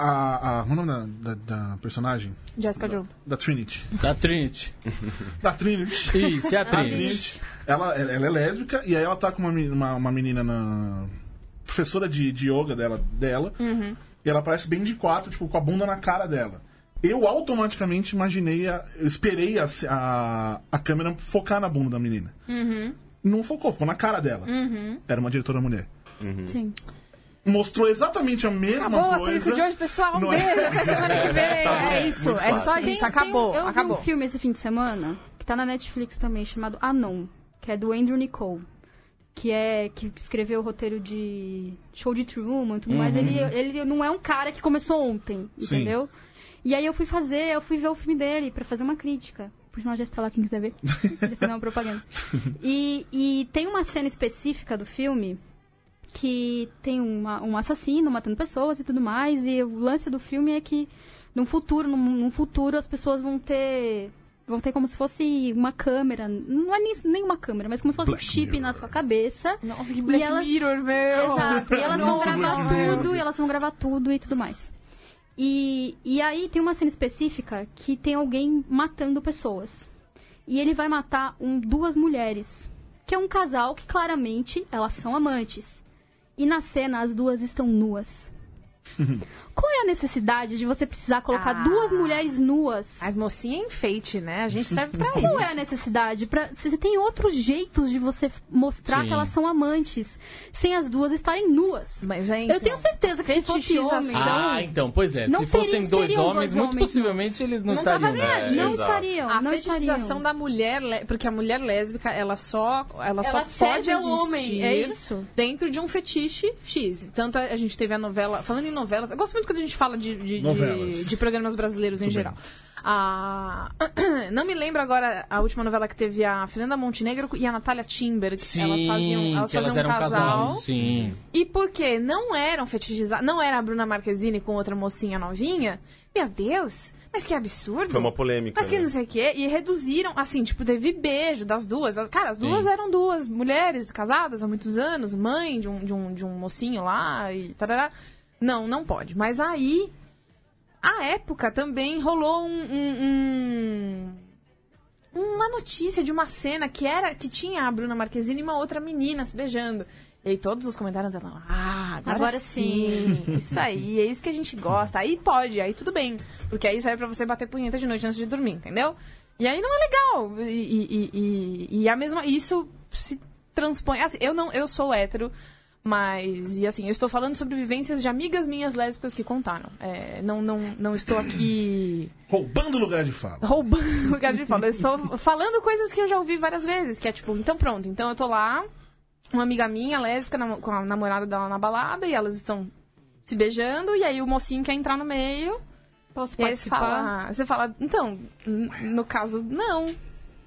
a, a. Qual é o nome da, da, da personagem? Jessica Jones. Da Trinity. Da Trinity. Da Trinity. Isso, é a A Trinity. Trinity. Ela, ela é lésbica e aí ela tá com uma, uma, uma menina na. professora de, de yoga dela. dela E ela parece bem de quatro, tipo, com a bunda na cara dela. Eu automaticamente imaginei, a, eu esperei a, a, a câmera focar na bunda da menina. Não focou, ficou na cara dela. Era uma diretora mulher. Sim. Mostrou exatamente a mesma Acabou, coisa. asterisco de hoje, pessoal. Um Não é? beijo, até semana que vem. Tá É isso, é só fácil. isso. Acabou, eu acabou. vi um filme esse fim de semana, que tá na Netflix também, chamado Anon, que é do Andrew Nicole. Que é que escreveu o roteiro de Show de Truman e tudo mais. Ele, ele não é um cara que começou ontem, Sim. E aí eu fui fazer, eu fui ver o filme dele pra fazer uma crítica. Por sinal, já está lá quem quiser ver. Vou fazer uma propaganda. E, e tem uma cena específica do filme que tem uma- um assassino matando pessoas e tudo mais. E o lance do filme é que num futuro, num, num futuro as pessoas vão ter vão ter como se fosse uma câmera, não é nem, nem uma câmera, mas como se fosse Black um chip Mirror. na sua cabeça. Nossa, que Black E elas- Mirror, meu. Exato. E elas vão Nossa, gravar meu. tudo, e elas vão gravar tudo e tudo mais. E, e aí tem uma cena específica que tem alguém matando pessoas. E ele vai matar um, duas mulheres. Que é um casal que claramente elas são amantes. E na cena as duas estão nuas. Qual é a necessidade de você precisar colocar Ah. duas mulheres nuas? As mocinhas é enfeite, né? A gente serve pra Qual isso. é a necessidade? Pra, você tem outros jeitos de você mostrar Sim. que elas são amantes, sem as duas estarem nuas. Mas aí, Eu então, tenho certeza que se fosse homem, Ah, então, pois é. Se fossem dois homens, dois muito homens possivelmente eles não, Não estariam. né? não exato. estariam. A não fetichização estariam. da mulher, porque a mulher lésbica, ela só, ela só Ela serve pode existir homem, é isso. dentro de um fetiche X. Tanto a, a gente teve a novela, falando em novelas, eu gosto muito quando a gente fala de, de, de, de programas brasileiros em geral. A... Não me lembro agora a última novela que teve a Fernanda Montenegro e a Natália Timber. que Sim, elas faziam, elas que elas faziam eram um casal. Sim. E porque não eram fetichizados, não era a Bruna Marquezine com outra mocinha novinha, meu Deus, mas que absurdo. Foi uma polêmica. Mas que né? não sei o quê. E reduziram, assim, tipo, teve beijo das duas. Cara, as duas Sim. eram duas mulheres casadas há muitos anos, mãe de um, de um, de um mocinho lá e tarará. Não, não pode. Mas aí, à época também rolou um, um- um- uma notícia de uma cena que era que tinha a Bruna Marquezine e uma outra menina se beijando. E aí todos os comentários estavam, ah, agora, Agora sim. Isso aí, é isso que a gente gosta. Aí pode, aí tudo bem. Porque aí serve pra você bater punheta de noite antes de dormir, entendeu? E aí não é legal. E, e, e, e a mesma. Isso se transpõe. Assim, eu não, eu sou hétero, mas. E assim, eu estou falando sobre vivências de amigas minhas lésbicas que contaram. É, não, não, não estou aqui Roubando lugar de fala. roubando lugar de fala. Eu estou falando coisas que eu já ouvi várias vezes, que é tipo, então pronto, então eu tô lá, uma amiga minha, lésbica, com a namorada dela na balada, e elas estão se beijando, e aí o mocinho quer entrar no meio, Posso e participar? fala, você fala, então, no caso, não,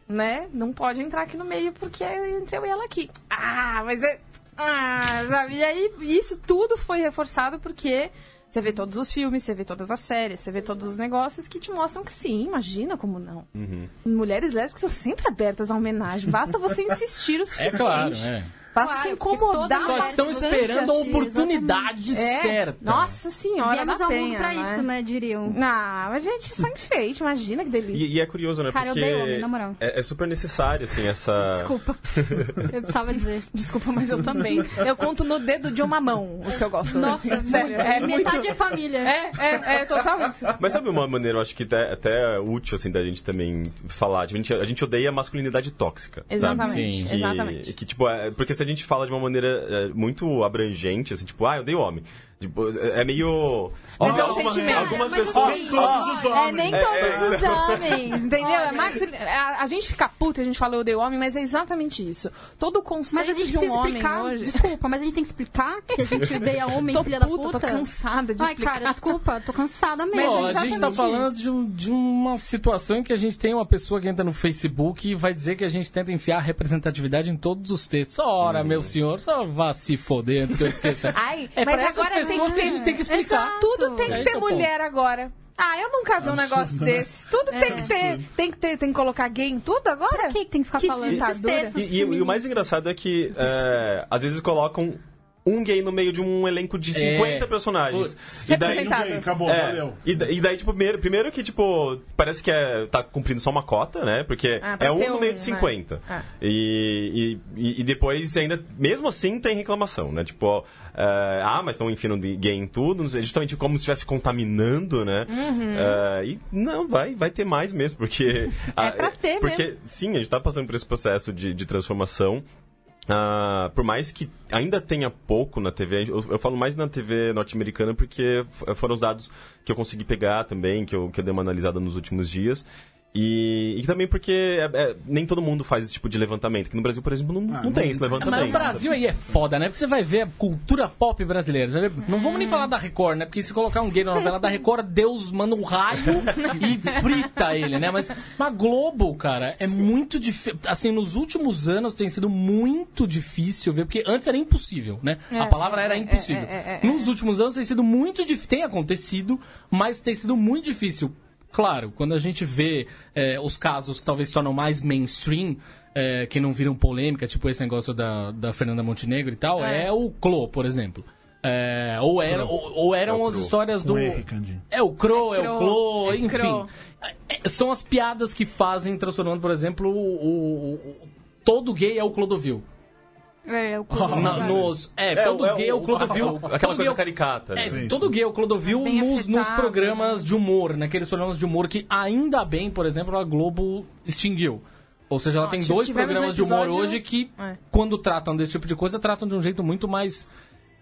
né? Não pode entrar aqui no meio porque é entre eu e ela aqui. Ah, mas é. Ah, sabe? E aí, isso tudo foi reforçado porque você vê todos os filmes, você vê todas as séries, você vê todos os negócios que te mostram que sim, imagina como não. Uhum. Mulheres lésbicas são sempre abertas à homenagem, basta você insistir o É suficiente. claro, é. Pra Claro, se incomodar. Só estão esperando a assim. oportunidade É. certa. Nossa senhora Viemos da ao penha, mundo pra né? isso, né, diriam. Ah, mas gente, só enfeite, imagina que delícia. E, e é curioso, né? Cara, eu porque odeio homem, na moral. É, é super necessário, assim, essa. Desculpa. Eu precisava dizer. Desculpa, mas eu também. Eu conto no dedo de uma mão os que eu gosto. Nossa, assim, sério, é muito... Metade é família. É, é, é total isso. Mas sabe uma maneira, eu acho que até, até útil, assim, da gente também falar? A gente, a gente odeia a masculinidade tóxica. Exatamente, Sabe? Sim. Que, exatamente. Que, tipo, é- porque se a gente fala de uma maneira é, muito abrangente, assim, tipo, ah, eu odeio homem. Tipo, é meio... Mas é um alguma- sentimento. Algumas Mas pessoas... assim, Todos os É, homens. nem todos os homens, entendeu? É mais, a, a gente fica puta, a gente fala eu dei homem, mas é exatamente isso. Todo o Mas conceito a gente de um homem explicar. hoje... Desculpa, mas a gente tem que explicar que a gente odeia homem, Tô filha puta, da puta. tô cansada de Ai, explicar. cara, desculpa, tô cansada mesmo. Ó, é a gente tá falando de, um- de uma situação em que a gente tem uma pessoa que entra no Facebook e vai dizer que a gente tenta enfiar representatividade em todos os textos. Ora, meu senhor, só vá se foder antes que eu esqueça. Ai, é mas agora tem que que a gente tem que explicar. Exato. Tudo tem que Esse ter é mulher agora. Ah, eu nunca vi um negócio né? desse. Tudo tem que ter. Tem que ter, tem que colocar gay em tudo agora? Pra que tem que ficar Que falando esses ditadura. textos E, e- e o mais engraçado é que, é, às vezes, colocam um gay no meio de um elenco de 50 É. personagens. Putz. E daí... Representado. Ninguém, acabou, É, valeu. e, da- e daí, tipo, primeiro, primeiro que, tipo, parece que é, tá cumprindo só uma cota, né? Porque Ah, pra é um ter no um, meio de né? 50. É. E, e, e depois ainda, mesmo assim, tem reclamação, né? Tipo, ó, é, ah, mas estão enfiando gay em tudo, justamente como se estivesse contaminando, né? Uhum. É, e não, vai, vai ter mais mesmo, porque... É pra ter Porque, sim, a gente tá passando por esse processo de, de transformação. Ah, por mais que ainda tenha pouco na TV, eu, eu falo mais na TV norte-americana porque foram os dados que eu consegui pegar também, que eu, que eu dei uma analisada nos últimos dias. E, e também porque é- é, nem todo mundo faz esse tipo de levantamento. Que no Brasil, por exemplo, não, Ah, não tem esse Mas levantamento. o Brasil aí é foda, né? Porque você vai ver a cultura pop brasileira. Não vamos nem falar da Record, né? Porque se colocar um gay na novela da Record, Deus manda um raio e frita ele, né? Mas a Globo, cara, é muito difícil. Assim, nos últimos anos tem sido muito difícil ver, porque antes era impossível, né? a palavra era impossível. é, é, é, Nos últimos anos tem sido muito difícil. Tem acontecido, mas tem sido muito difícil. Claro, quando a gente vê é, os casos que talvez se tornam mais mainstream, é, que não viram polêmica, tipo esse negócio da, da Fernanda Montenegro e tal, é, É. o Clo, por exemplo. É, ou, era, ou, ou eram É o as histórias do. R. É o Cro, é, o Cro, Clo, é enfim. Cro. É, são as piadas que fazem, transformando, por exemplo, o, o- o- todo gay é o Clodovil. É, o Na- nos, é, É, todo é gay é o Clodovil. Aquela coisa gay- caricata. é, né? Sim, todo sim. gay é o Clodovil Bem nos, nos programas de humor, naqueles programas de humor que ainda bem, por exemplo, a Globo extinguiu. Ou seja, ela Ó, tem dois programas um de humor episódio- hoje que, É. quando tratam desse tipo de coisa, tratam de um jeito muito mais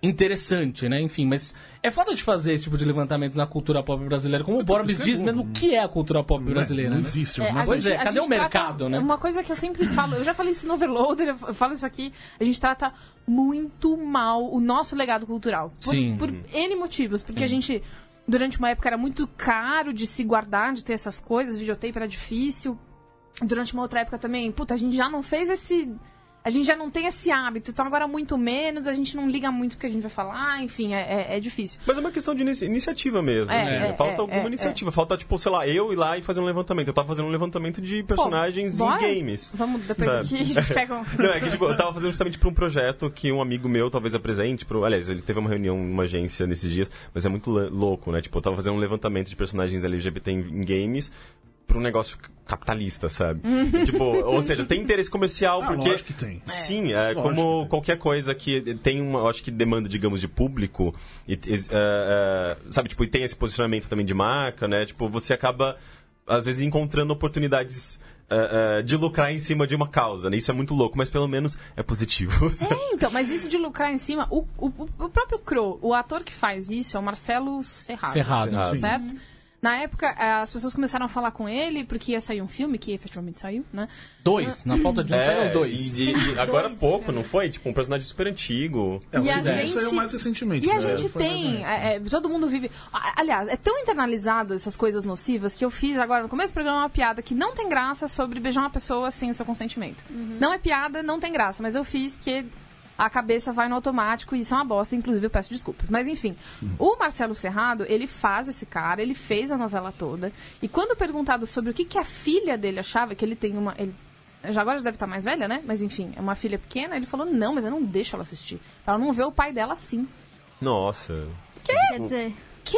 interessante, né? Enfim, mas é foda de fazer esse tipo de levantamento na cultura pop brasileira, como o Borbs isso é diz bom. mesmo o que é a cultura pop Não é- brasileira, Não né? existe. É, mas Pois gente- é, cadê o mercado, trata- né? Uma coisa que eu sempre falo, eu já falei isso no Overloader, eu falo isso aqui, a gente trata muito mal o nosso legado cultural. Por, Sim. por N motivos, porque a gente, durante uma época, era muito caro de se guardar, de ter essas coisas, videotape era difícil. Durante uma outra época também, puta, a gente já não fez esse... A gente já não tem esse hábito, então agora muito menos, a gente não liga muito o que a gente vai falar, enfim, é, é- é difícil. Mas é uma questão de inici- iniciativa mesmo. É, assim, é? Falta é, alguma é, iniciativa. Falta, tipo, sei lá, eu ir lá e fazer um levantamento. Eu tava fazendo um levantamento de personagens Pô, em games. Vamos, depois Sabe? aqui, a gente pega um... Não, é que tipo, eu tava fazendo justamente pra um projeto que um amigo meu talvez apresente. Pro... Aliás, ele teve uma reunião numa agência nesses dias, mas é muito louco, né? Tipo, eu tava fazendo um levantamento de personagens LGBT em, em games pra um negócio capitalista, sabe? E, tipo, ou seja, tem interesse comercial, Ah, porque. lógico que tem. Sim, é, Lógico como que tem. qualquer coisa que tem uma, eu acho que demanda, digamos, de público, e, e, é, é, sabe, tipo, e tem esse posicionamento também de marca, né? Tipo, você acaba, às vezes, encontrando oportunidades é, é, de lucrar em cima de uma causa, né? Isso é muito louco, mas pelo menos é positivo. É, então, mas isso de lucrar em cima, o, o, o próprio Crow, o ator que faz isso é o Marcelo Serrado. Cerrado. Cerrado. Certo? Na época, eh, as pessoas começaram a falar com ele, porque ia sair um filme, que efetivamente saiu, né? Dois, na falta de um, É, saíram dois. E, e- agora há Dois pouco, não foi? Tipo, um personagem super antigo. É, E a segundo gente- saiu mais recentemente. E a né? gente Foi tem, é, é, todo mundo vive. a- Aliás, é tão internalizado essas coisas nocivas que eu fiz agora no começo do programa uma piada que não tem graça sobre beijar uma pessoa sem o seu consentimento. Não é piada, não tem graça, mas eu fiz porque a cabeça vai no automático e isso é uma bosta, inclusive eu peço desculpas. Mas enfim, o Marcelo Serrado, ele faz esse cara, ele fez a novela toda. E quando perguntado sobre o que, que a filha dele achava, que ele tem uma. Ele já agora já deve estar mais velha, né? Mas enfim, é uma filha pequena. Ele falou: não, mas eu não deixo ela assistir. Ela não vê o pai dela assim. Nossa. Quer dizer, Quê?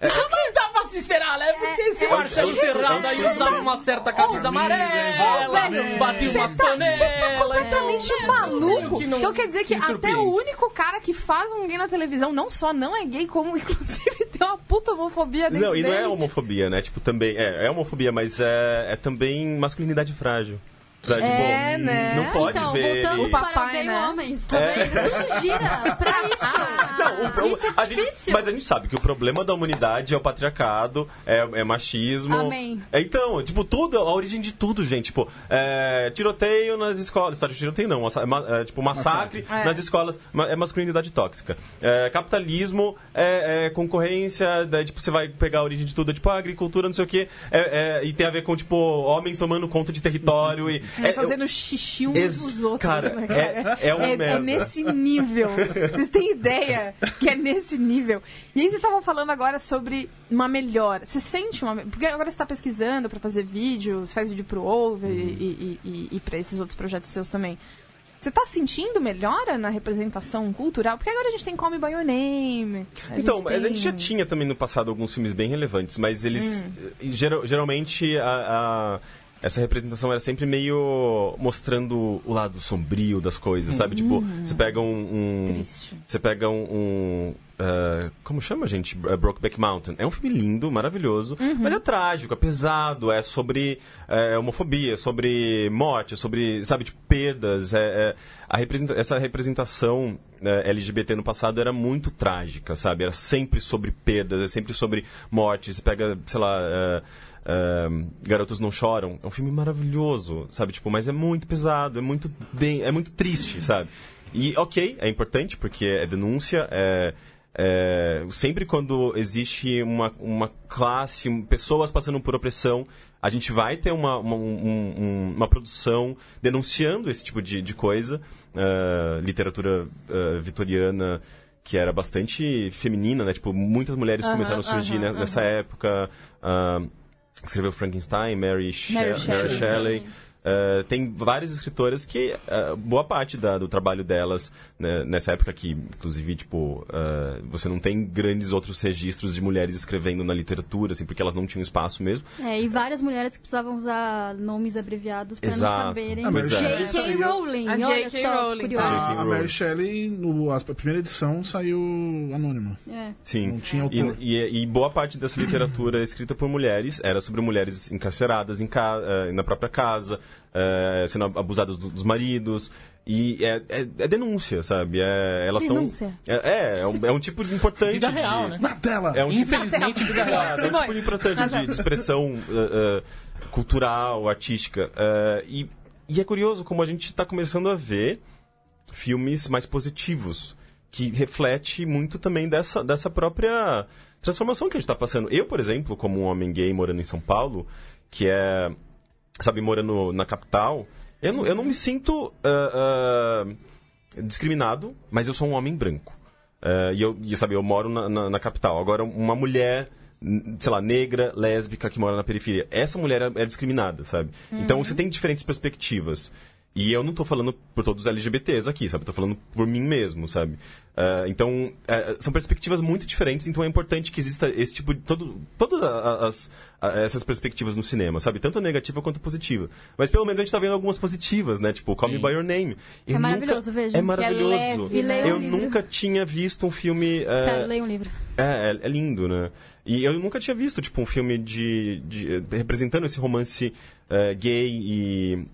Então, mas dá pra se esperar, né? Porque esse é, Marcelo é, Serrado é, aí é, usava uma certa camisa amarela, velho, batia umas tá, você tá panelas. completamente então, maluco. que não- então quer dizer que me até o único cara que faz um gay na televisão não só não é gay, como inclusive tem uma puta homofobia dentro Não, e não dele. é homofobia, né? Tipo, também. É, é homofobia, mas é, é também masculinidade frágil. Sabe? É, tipo, né? Não pode então, ver. voltamos ele- para papai, odeio né? homens, tá vendo? Tudo gira pra isso. Não, o pro- Isso é a gente- difícil. mas a gente sabe que o problema da humanidade é o patriarcado, é, é machismo. Amém. É, Então, tipo, tudo, a origem de tudo, gente. Tipo, é, tiroteio nas escolas. Tá, tiroteio não, é é, tipo, massacre, Massacre. É. nas escolas. ma- É masculinidade tóxica. É, capitalismo é, é concorrência, daí, tipo, você vai pegar a origem de tudo, é, tipo, a agricultura, não sei o quê. é- é, e tem a ver com, tipo, homens tomando conta de território. E, É, é- fazendo xixi uns Ex- dos outros, cara, né, é- cara? é uma é, merda. nesse nível. Vocês têm ideia que é nesse nível. E aí você tava falando agora sobre uma melhora. Você sente uma... Porque agora você tá pesquisando pra fazer vídeo, você faz vídeo pro Over Uhum. e, e, e, e pra esses outros projetos seus também. Você tá sentindo melhora na representação cultural? Porque agora a gente tem Call Me By Your Name. Então, mas a gente já tinha também no passado alguns filmes bem relevantes, mas eles. Hum. eh, geral- geralmente a, a- essa representação era sempre meio mostrando o lado sombrio das coisas, sabe? Tipo, você pega um. um- Triste. Você pega um. um, eh, como chama, gente? Eh, Brokeback Mountain. É um filme lindo, maravilhoso, mas é trágico, é pesado, é sobre eh, homofobia, é sobre morte, é sobre, sabe, tipo, perdas. É, é- representa- essa representação LGBT no passado era muito trágica, sabe? Era sempre sobre perdas, é sempre sobre morte. Você pega, sei lá. eh, Garotos Não Choram. É um filme maravilhoso, sabe? Tipo, mas é muito pesado, é muito, bem, é muito triste, sabe? E, ok, é importante, porque é denúncia, é, é, sempre quando existe uma, uma classe, pessoas passando por opressão, a gente vai ter uma, uma, um- um- uma produção denunciando esse tipo de, de coisa. Ah, literatura ah, vitoriana que era bastante feminina, né? Tipo, muitas mulheres começaram a surgir nessa época. Ah, escreveu Frankenstein, Mary, She- Mary Mary Shelley. Uh, tem várias escritoras que uh, boa parte da- do trabalho delas né, nessa época que inclusive tipo uh, você não tem grandes outros registros de mulheres escrevendo na literatura assim porque elas não tinham espaço mesmo É, e várias mulheres que precisavam usar nomes abreviados Exato. não saberem. Ah, é. J.K. Rowling, A J.K. Rowling, tá. A, a Rowling. Mary Shelley, no, a primeira edição, saiu anônima. É. sim Não tinha e, autor. e- e boa parte dessa literatura escrita por mulheres era sobre mulheres encarceradas em ca- uh, na própria casa uh, sendo abusadas do- dos maridos e é, é- é denúncia sabe é, elas estão é, é, é um, é um tipo de importante Vida de- real, né? Na tela! É um tipo Infelizmente, vida real. É um tipo importante de, de expressão uh, uh, cultural, artística. Uh, e, e é curioso como a gente está começando a ver filmes mais positivos, que reflete muito também dessa, dessa própria transformação que a gente está passando. Eu, por exemplo, como um homem gay morando em São Paulo, que é, sabe, morando na capital, eu não, eu não me sinto uh, uh, discriminado, mas eu sou um homem branco. Uh, e eu, e, sabe, eu moro na, na, na capital. Agora, uma mulher, n- sei lá, negra, lésbica, que mora na periferia, essa mulher é, é discriminada, sabe? Então, você tem diferentes perspectivas. E eu não tô falando por todos os LGBTs aqui, sabe? Tô falando por mim mesmo, sabe? Uh, então, uh, são perspectivas muito diferentes, então é importante que exista esse tipo de... Todo, todas as, essas perspectivas no cinema, sabe? Tanto a negativa quanto a positiva. Mas pelo menos a gente tá vendo algumas positivas, né? Tipo, Call Me. By Your Name. Eu maravilhoso, nunca... vejam. É Que é maravilhoso. leve, né? Eu o nunca tinha visto um filme... uh, Sério, leia um livro. é, é, é lindo, né? E eu nunca tinha visto, tipo, um filme de, de- representando esse romance gay e...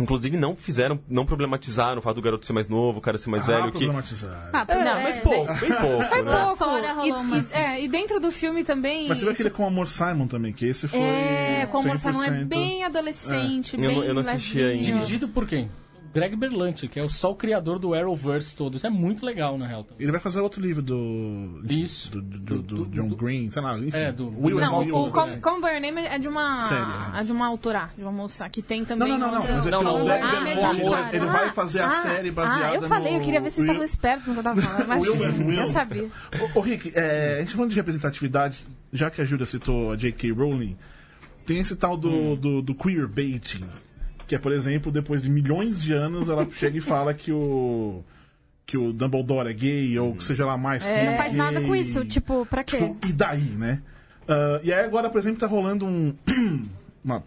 Inclusive não fizeram, não problematizaram o fato do garoto ser mais novo, o cara ser mais ah, velho, que... problematizar. Ah, É, não, mas é, pouco, bem pouco, né? Lá fora rolou e, umas- e- é, e dentro do filme também. Mas você vê aquele com o Amor Simon também, que esse foi. É, com o Amor Simon é 100%. bem adolescente, Eu bem não- eu não assisti ainda. Dirigido por quem? Greg Berlanti, que é o só o criador do Arrowverse todo. Isso é muito legal, na real. também. Ele vai fazer outro livro do. Isso. Do, do, do- Do- do John do- Green, sei lá, enfim. É, do- Will and Não, Will, o, o coisa Com. Come By Your Name é de uma. Série, é de uma autora, de uma moça, que tem também. Não, não, não, não. outra- Mas é Não, não, ah, o amor. ele vai fazer a Ah, série baseada Ah, eu falei, eu queria ver se vocês no estavam espertos no que eu tava falando. Will. eu sabia. Ô, ô, Rick, é, a gente falando de representatividade, já que a Júlia citou a J.K. Rowling, tem esse tal do, Hum. do, do queerbaiting, Que é, por exemplo, depois de milhões de anos, ela chega e fala que o. que o Dumbledore é gay, ou que seja lá mais que Não é faz nada com gay. isso. Tipo, pra quê? Tipo, e daí, né? Ah, e aí agora, por exemplo, tá rolando um. Uma,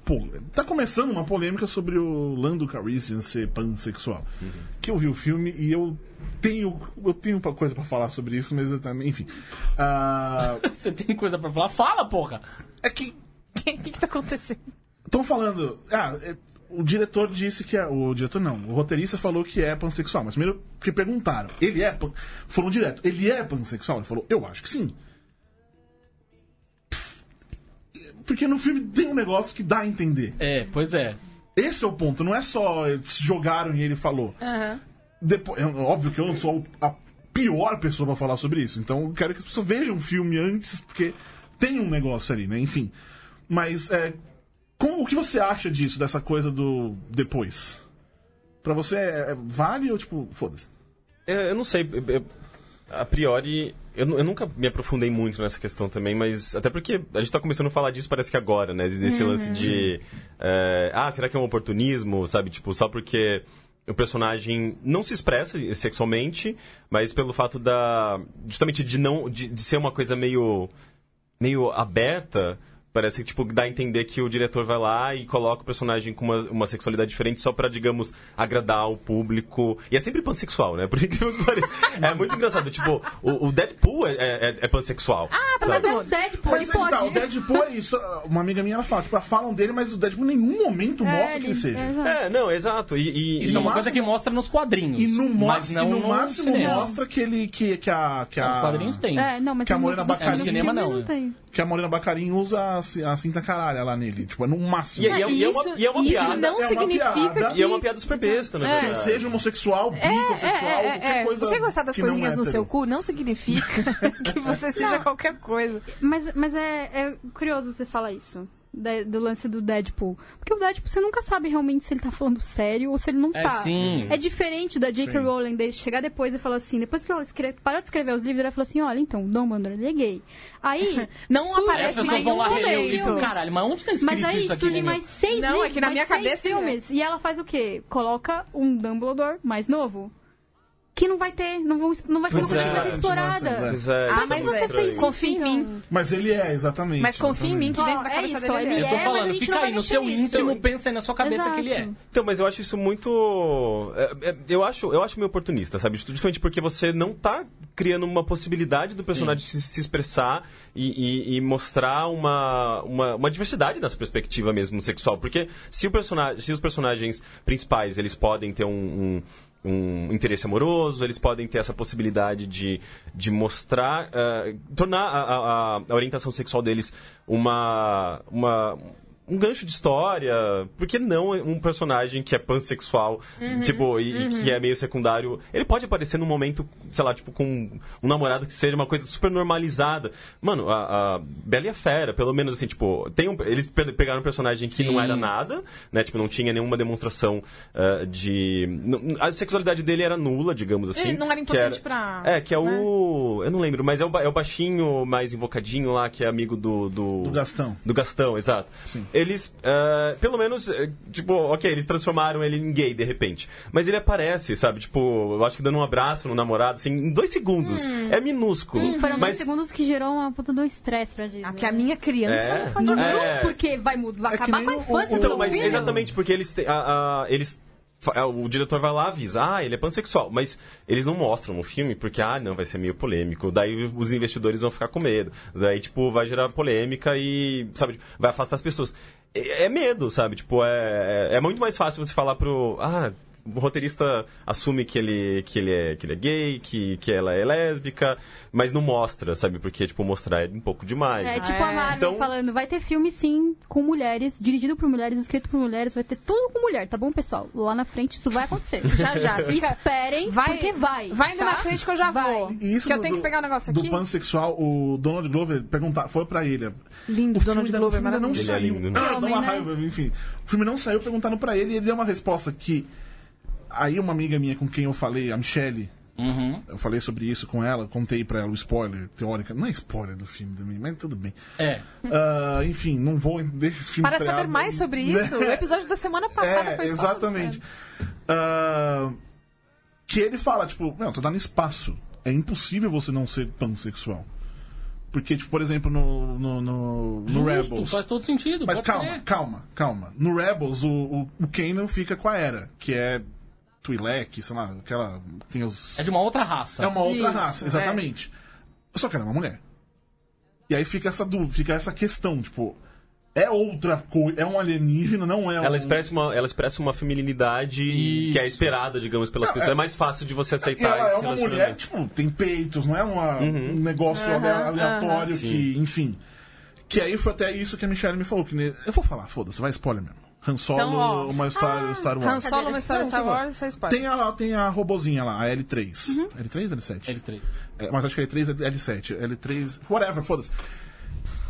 tá começando uma polêmica sobre o Lando Calrissian ser pansexual. Que eu vi o filme e eu tenho eu tenho uma coisa pra falar sobre isso, mas eu também, enfim. Ah, Você tem coisa pra falar? Fala, porra! é que O que, que, que tá acontecendo? estão falando, ah, é, o diretor disse que é, o diretor não, o roteirista falou que é pansexual, mas primeiro porque perguntaram, ele é, pan- foram direto, ele é pansexual? Ele falou, eu acho que sim. Porque no filme tem um negócio que dá a entender. É, pois é. Esse é o ponto, não é só eles jogaram e ele falou. Aham. Depois, é óbvio que eu não sou a pior pessoa pra falar sobre isso, então eu quero que as pessoas vejam o filme antes, porque tem um negócio ali, né? Enfim. Mas é, como- o que você acha disso, dessa coisa do depois? Pra você é, é- vale ou tipo, foda-se? É, eu não sei. eu- eu- a priori, eu, eu nunca me aprofundei muito nessa questão também, mas até porque a gente tá começando a falar disso parece que agora, né? Desse lance de. é, ah, será que é um oportunismo, sabe? Tipo, só porque o personagem não se expressa sexualmente, mas pelo fato da. justamente de não. de, de ser uma coisa meio. meio aberta. Parece que, tipo, dá a entender que o diretor vai lá e coloca o personagem com uma, uma sexualidade diferente só pra, digamos, agradar o público. E é sempre pansexual, né? Por incrível que pareça. É muito engraçado. Tipo, o, o Deadpool é, é, é pansexual. Ah, Mas é o Deadpool, Mas ele aí tá, pode. o Deadpool é isso. Uma amiga minha ela fala, tipo, falam dele, mas o Deadpool em nenhum momento mostra que ele seja. é. É, não, exato. E, e- Isso e- é uma coisa que mostra nos quadrinhos. E no, mo- mas não e no no máximo cinema. mostra que ele. Que, que a. Que a Nos quadrinhos tem. É, não, mas Que a Morena Baccarin- no cinema não, não é. tem. que a Morena Bacarin usa a, ci- a cinta caralha lá nele. Tipo, é no máximo. E, e, é- e é uma, isso, e é uma isso piada. não é significa piada. que... E é uma piada super besta, né? Que ele seja homossexual, bissexual, É, é, qualquer é. coisa. Você gostar das que coisinhas no seu cu não significa que você seja qualquer coisa. Mas, mas é, é curioso você falar isso. Da- do lance do Deadpool. Porque o Deadpool, você nunca sabe realmente se ele tá falando sério ou se ele não É, tá. sim. É diferente da J.K. Rowling dele chegar depois e falar assim, depois que ela escre- parou de escrever os livros, ela falou assim, olha, então, Dumbledore, ele é gay. Aí, Não aparece As mais vão lá seis reler o livro. filmes. Caralho, mas onde tá escrito Mas aí isso surgem mais seis Não, é livros, que na mais minha seis cabeça não é. filmes. E ela faz o quê? Coloca um Dumbledore mais novo. Que não vai ter, não, vão, não vai ser Pois uma coisa é. que vai ser explorada. Pois é, Ah, isso mas é, estranho. confia em mim. Mas ele é, exatamente. Mas confia em mim que dentro da Ó, é cabeça isso, dele ele ele Eu é. tô a falando, fica não vai aí no seu nisso. íntimo, pensa aí na sua cabeça Exato. que ele é. Então, mas eu acho isso muito. é, é, eu, acho, eu acho meio oportunista, sabe? Justamente porque você não tá criando uma possibilidade do personagem se, se expressar e, e- e mostrar uma, uma, uma diversidade nessa perspectiva mesmo sexual. Porque se, o personagem, se os personagens principais eles podem ter um. um um interesse amoroso, eles podem ter essa possibilidade de, de mostrar, eh, tornar a, a- a orientação sexual deles uma, uma, um gancho de história. Por que não um personagem que é pansexual, tipo, e, e que é meio secundário? Ele pode aparecer num momento, sei lá, tipo, com um namorado que seja uma coisa super normalizada. Mano, a, a Bela e a Fera, pelo menos assim, tipo, tem um- eles pe- pegaram um personagem que Sim. não era nada, né? Tipo, não tinha nenhuma demonstração ah, de. A sexualidade dele era nula, digamos assim. Ele não era que importante pra- É, que é né? o. Eu não lembro, mas é o, é o baixinho mais invocadinho lá, que é amigo do. Do, Do Gastão. do Gastão, exato. Eles, eh, pelo menos, eh, tipo, ok, eles transformaram ele em gay de repente. Mas ele aparece, sabe? Tipo, eu acho que dando um abraço no namorado, assim, em dois segundos. É minúsculo. Hum, foram dois mas, segundos que gerou uma puta de um estresse pra Disney. Ah, Porque a minha criança É. não pode é. Porque vai, mudar, vai É acabar com a infância o- do Então, mas filho. exatamente porque eles têm. A, a- eles. Fa- O diretor vai lá avisa, ah, ele é pansexual, mas eles não mostram no filme porque, ah, não, vai ser meio polêmico. Daí os investidores vão ficar com medo. Daí, tipo, vai gerar polêmica e, sabe, vai afastar as pessoas. É, é medo, sabe? Tipo, é, é, é muito mais fácil você falar pro. Ah, o roteirista assume que ele, que ele, é, que ele é gay, que, que ela é lésbica, mas não mostra, sabe? Porque, tipo, mostrar é um pouco demais. É tipo É. a Marvel Então- falando, vai ter filme sim com mulheres, dirigido por mulheres, escrito por mulheres, vai ter tudo com mulher, tá bom, pessoal? Lá na frente isso vai acontecer. Já, já. Fica... Esperem, Vai, porque vai. Vai indo tá? na frente que eu já Vai. vou. E isso que eu do- tenho que pegar um negócio do aqui. pansexual, o Donald Glover perguntar, foi pra ele. Lindo, o Donald filme ainda- Glover, o filme ainda não. Ele é saiu. lindo, né? Ah, dá Homem, uma né? raiva, enfim. O filme não saiu perguntando pra ele e ele deu uma resposta que. Aí uma amiga minha com quem eu falei, a Michelle, Uhum. Eu falei sobre isso com ela, contei pra ela o spoiler, teórica. Não é spoiler do filme também, mas tudo bem. É. Ah, enfim, não vou deixar esse filme Para estrear, saber mais sobre isso, o episódio da semana passada É, foi só exatamente. Ah, que ele fala, tipo, meu, você tá no espaço. É impossível você não ser pansexual. Porque, tipo, por exemplo, no, no, no, no Justo, Rebels. faz todo sentido. Mas calma, crer. calma, calma. No Rebels, o, o, o Kanan fica com a Era, que é Twi'lek, sei lá, aquela. Tem os. É de uma outra raça. É uma outra Isso, raça, é. exatamente. Só que ela é uma mulher. E aí fica essa dúvida, fica essa questão, tipo, é outra coisa, é um alienígena, não é um. Ela expressa uma, ela expressa uma feminilidade que é Isso. esperada, digamos, pelas pessoas. É mais fácil de você aceitar ela esse é uma mulher, tipo, tem peitos, não é uma- um negócio ale- aleatório aham. que, enfim. Que aí foi até isso que a Michelle me falou. Que ne- Eu vou falar, foda-se, vai spoiler mesmo. Han Solo, Então, ó. uma história Star Wars. Han Solo, uma história Star. Wars, foi spoiler. Tem a, tem a robozinha lá, a L3. Uhum. L3 ou L7? L3. É, mas acho que L3 é L7. L3. Whatever, foda-se.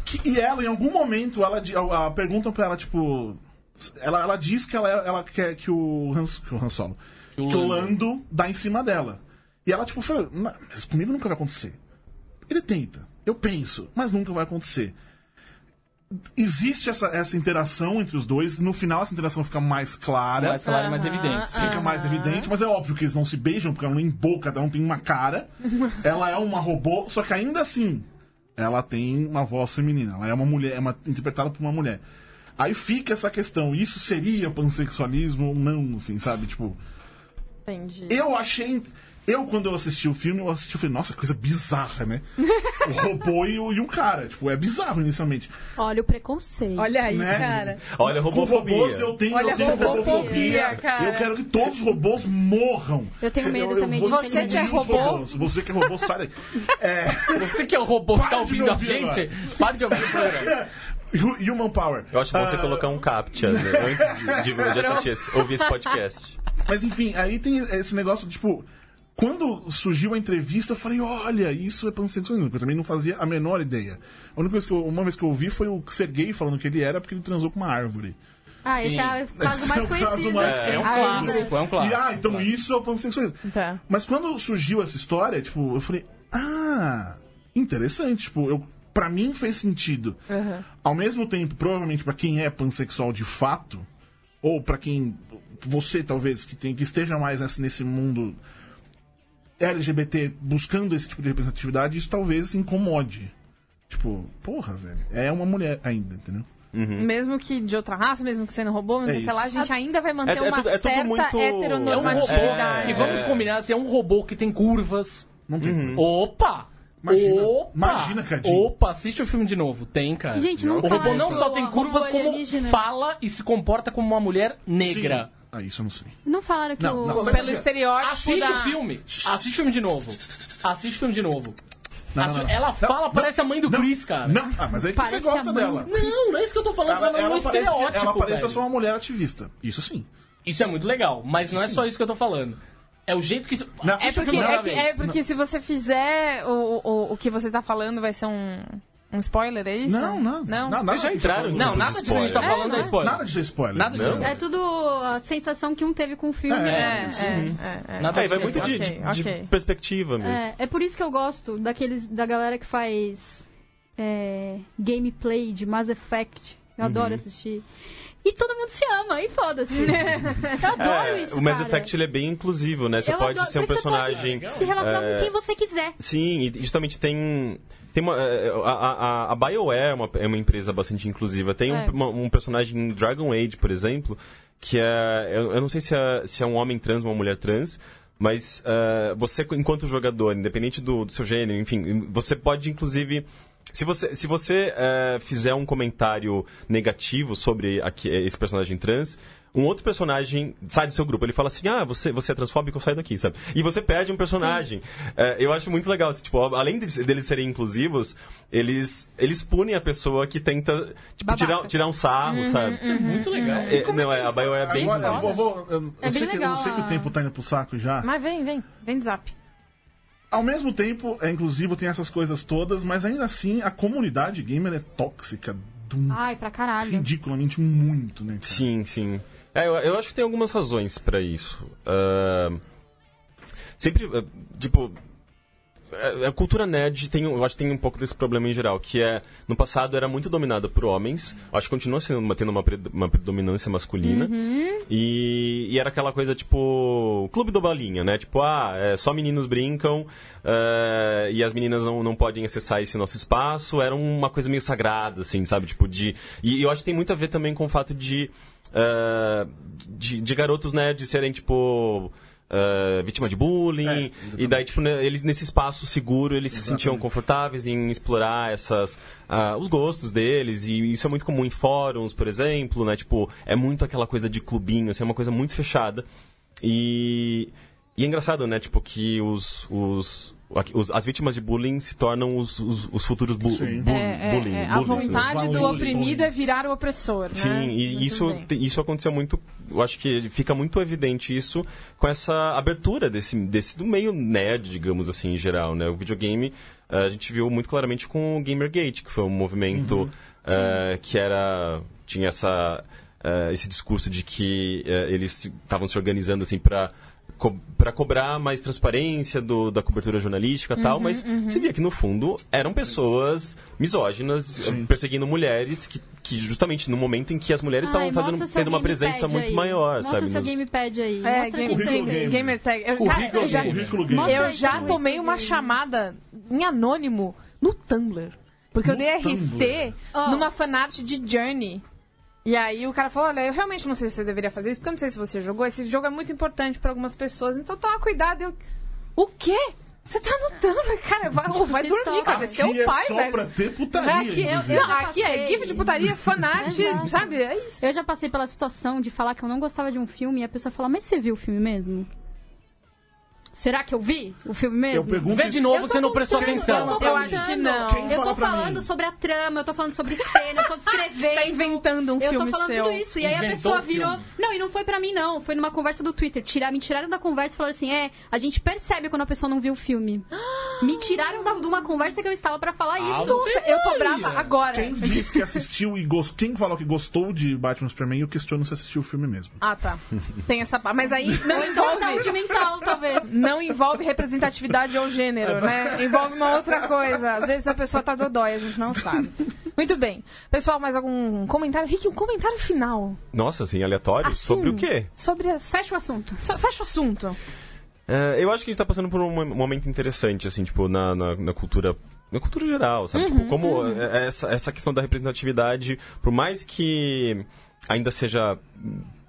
Que- E ela, em algum momento, ela, a, a, perguntam pra ela, tipo. Ela, ela diz que ela, ela quer que o Han, que o Han Solo. Que o o, Lando. Dá em cima dela. E ela, tipo, fala, "Não, mas comigo nunca vai acontecer. Ele tenta. Eu penso, mas nunca vai acontecer. Existe essa, essa interação entre os dois. No final, essa interação fica mais clara Mais clara e mais evidente. fica mais evidente, mas é óbvio que eles não se beijam, porque ela não emboca, cada um tem uma cara. ela é uma robô, só que ainda assim, ela tem uma voz feminina. Ela é uma mulher, é uma, interpretada por uma mulher. Aí fica essa questão, isso seria pansexualismo ou não, assim, sabe? Tipo, Entendi. eu achei. Eu, quando eu assisti o filme, eu assisti e falei, nossa, coisa bizarra, né? o robô e, o, e um cara. Tipo, é bizarro inicialmente. Olha o preconceito. Olha aí, Né? cara. Olha, Com robofobia. robôs eu tenho, Olha eu tenho a robofobia, robofobia. cara. Eu quero que todos os robôs morram. Eu tenho medo também vou de Você que é robô? robôs. Você que é robô, sai daí. É, Você que é o robô que Para tá ouvindo a gente, pare de ouvir o programa. Hu- Human Power. Eu acho bom você Ah, colocar um captcha né, antes de, de, de assistir esse, ouvir esse podcast. Mas enfim, aí tem esse negócio, tipo... Quando surgiu a entrevista, eu falei, olha, isso é pansexualismo, porque eu também não fazia a menor ideia. A única vez que eu, uma vez que eu ouvi foi o Sergei falando que ele era porque ele transou com uma árvore. Ah, esse Sim. é o caso Esse mais é o caso conhecido. mais É, é um Ah, clássico, é um E, clássico. ah, então isso é o pansexualismo. Tá. Mas quando surgiu essa história, tipo, eu falei, ah, interessante. Tipo, eu, pra mim fez sentido. Ao mesmo tempo, provavelmente pra quem é pansexual de fato, ou pra quem você talvez que tem que esteja mais nesse, nesse mundo LGBT buscando esse tipo de representatividade, isso talvez incomode. Tipo, porra, velho, é uma mulher ainda, entendeu? Mesmo que de outra raça, mesmo que sendo robô, não É sei o que lá, a gente ainda vai manter É- é uma tudo- é tudo certa muito- É um robô. heteronormatividade. E vamos combinar, se é um robô que tem curvas. Não tem Uhum. Opa! Imagina. Opa! Imagina, Cadinho. Opa, assiste o filme de novo. Tem, cara. Gente, não o robô não só tem curvas, como fala e se comporta como uma mulher negra. Sim. Ah, isso eu não sei. Não falaram que Não, o... não, você Pelo estereótipo Assiste da... o filme. Assiste o filme de novo. Assiste o filme de novo. Não, não, não. Ela Não, fala, não, parece a mãe do não, Chris, cara. Não, ah, mas aí que você Parece gosta a mãe dela. Não, não é isso que eu tô falando, Ela, ela, no parece, estereótipo. ela parece velho. só uma mulher ativista. Isso sim. Isso é muito legal, mas não é só isso que eu tô falando. É o jeito que. Não. É Assiste o porque, filme é, que- é porque se você fizer o, o, o que você tá falando, vai ser um, um spoiler, é isso? Não, não. Não? Não, Vocês já entraram disso. no Não, nada de disso que a gente tá spoiler. falando É, é, não é. spoiler. Nada de spoiler. Nada de Não. spoiler. É tudo a sensação que um teve com o filme. É, né? é, é, é. Nada É, vai disso. muito de, Ok, de- de ok. perspectiva mesmo. É, é por isso que eu gosto daqueles, da galera que faz é, gameplay de Mass Effect. Eu Uhum. adoro assistir. E todo mundo se ama, e foda-se. eu adoro É, isso, o Mass cara. Effect ele é bem inclusivo, né? Você Eu pode adoro- ser um porque você pode personagem. Se relacionar é, com quem você quiser. Sim, e justamente tem. Tem uma, é, a, a, a BioWare é uma, é uma empresa bastante inclusiva. Tem um, É. uma- um personagem em Dragon Age, por exemplo, que é. Eu, eu não sei se é, se é um homem trans ou uma mulher trans, mas é, você, enquanto jogador, independente do, do seu gênero, enfim, você pode inclusive. Se você, se você é, fizer um comentário negativo sobre aqui- esse personagem trans, um outro personagem sai do seu grupo. Ele fala assim: Ah, você, você é transfóbico, sai daqui, sabe? E você perde um personagem. É, eu acho muito legal. assim, tipo, além de- deles serem inclusivos, eles, eles punem a pessoa que tenta tipo, Babaca. tirar, tirar um sarro, sabe? É muito legal. É, não, é, a Bio é bem. Agora, eu vou, vou- eu, eu É bem sei que, legal eu sei que o a- tempo tá indo pro saco já. Mas vem, vem. Vem de zap. Ao mesmo tempo, é inclusivo, tem essas coisas todas, mas ainda assim a comunidade gamer é tóxica um Ai, pra caralho. ridiculamente muito, né? cara? Sim, sim. É, eu, eu acho que tem algumas razões pra isso. Ah, sempre, eh, tipo, a cultura nerd tem, um- eu acho que tem um pouco desse problema em geral, que é, no passado era muito dominada por homens, acho que continua sendo, uma- tendo uma, uma predominância masculina, e, e era aquela coisa, tipo, clube do balinha, né? Tipo, ah, é, só meninos brincam, é, e as meninas não, não podem acessar esse nosso espaço, era uma coisa meio sagrada, assim, sabe? Tipo, de... E, e eu acho que tem muito a ver também com o fato de... é, de, de garotos nerds serem, tipo... é, vítima de bullying, É, e exatamente. daí, tipo, né, eles nesse espaço seguro, eles se sentiam confortáveis em explorar essas, ah, os gostos deles, e isso é muito comum em fóruns, por exemplo, né, tipo, é muito aquela coisa de clubinho, assim, é uma coisa muito fechada, e, e é engraçado, né, tipo, que os, os, os- as vítimas de bullying se tornam os, os, os futuros bu, bu- É, é, bullying, é, a né? vontade do Bullying. oprimido é virar o opressor, né? Sim, e Mas isso, bem. isso aconteceu muito. Eu acho que fica muito evidente isso com essa abertura desse, desse do meio nerd, digamos assim, em geral, né? O videogame eh, a gente viu muito claramente com o Gamergate, que foi um movimento eh, que era tinha essa eh, esse discurso de que eh, eles estavam se organizando assim para para cobrar mais transparência do- da cobertura jornalística e tal, Uhum, mas você via que no fundo eram pessoas misóginas eh, perseguindo mulheres que, que justamente no momento em que as mulheres estavam fazendo tendo uma presença muito aí. maior, Mostra sabe? seu nos- gamepad aí. É, Mostra game, Currículo game. gamer tag. Eu, Currículo, eu já, currículo game. Mostra eu aí já tomei uma chamada em anônimo no Tumblr. Porque eu No dei RT Tumblr? Oh. numa fanart de Journey. E aí o cara falou, olha, eu realmente não sei se você deveria fazer isso, porque eu não sei se você jogou. Esse jogo é muito importante pra algumas pessoas, então toma cuidado. Eu, o quê? Você tá no Tumblr, cara? Vai, oh, vai dormir, toca. cara. Vai ser Aqui o pai, é só velho. pra ter putaria, Aqui, eu, inclusive. não, aqui é gif de putaria, fanart, sabe? É isso. Eu já passei pela situação de falar que eu não gostava de um filme e a pessoa fala, mas você viu o filme mesmo? Será que eu vi o filme Eu mesmo? pergunto Vê de isso- novo, Eu você não prestou atenção. Eu, tô Eu acho que não. Quem Eu tô falando mim? sobre a trama, eu tô falando sobre cena, eu tô descrevendo. Tá inventando um eu filme tô falando seu. tudo isso. E aí a pessoa virou. Não, e não foi pra mim, não. Foi numa conversa do Twitter. Tirar, me tiraram da conversa e falaram assim: é, a gente percebe quando a pessoa não viu o filme. me tiraram da, de uma conversa que eu estava pra falar isso. Nossa, eu tô brava agora. Quem disse que assistiu e gostou. Quem falou que gostou de Batman Superman, eu questiono se assistiu o filme mesmo. Ah, tá. Tem essa parte. Mas aí não Ou então saúde mental, talvez. Não envolve representatividade ou gênero, né? Envolve uma outra coisa. Às vezes a pessoa tá dodói, a gente não sabe. Muito bem. Pessoal, mais algum comentário? Rick, um comentário final. Nossa, assim, aleatório? Assim, Sobre o quê? Sobre as... Fecha o assunto. Só- Fecha o assunto. É, eu acho que a gente tá passando por um mo- momento interessante, assim, tipo, na, na, na cultura. Na cultura geral, sabe? Uhum, tipo, como é, essa, essa questão da representatividade, por mais que ainda seja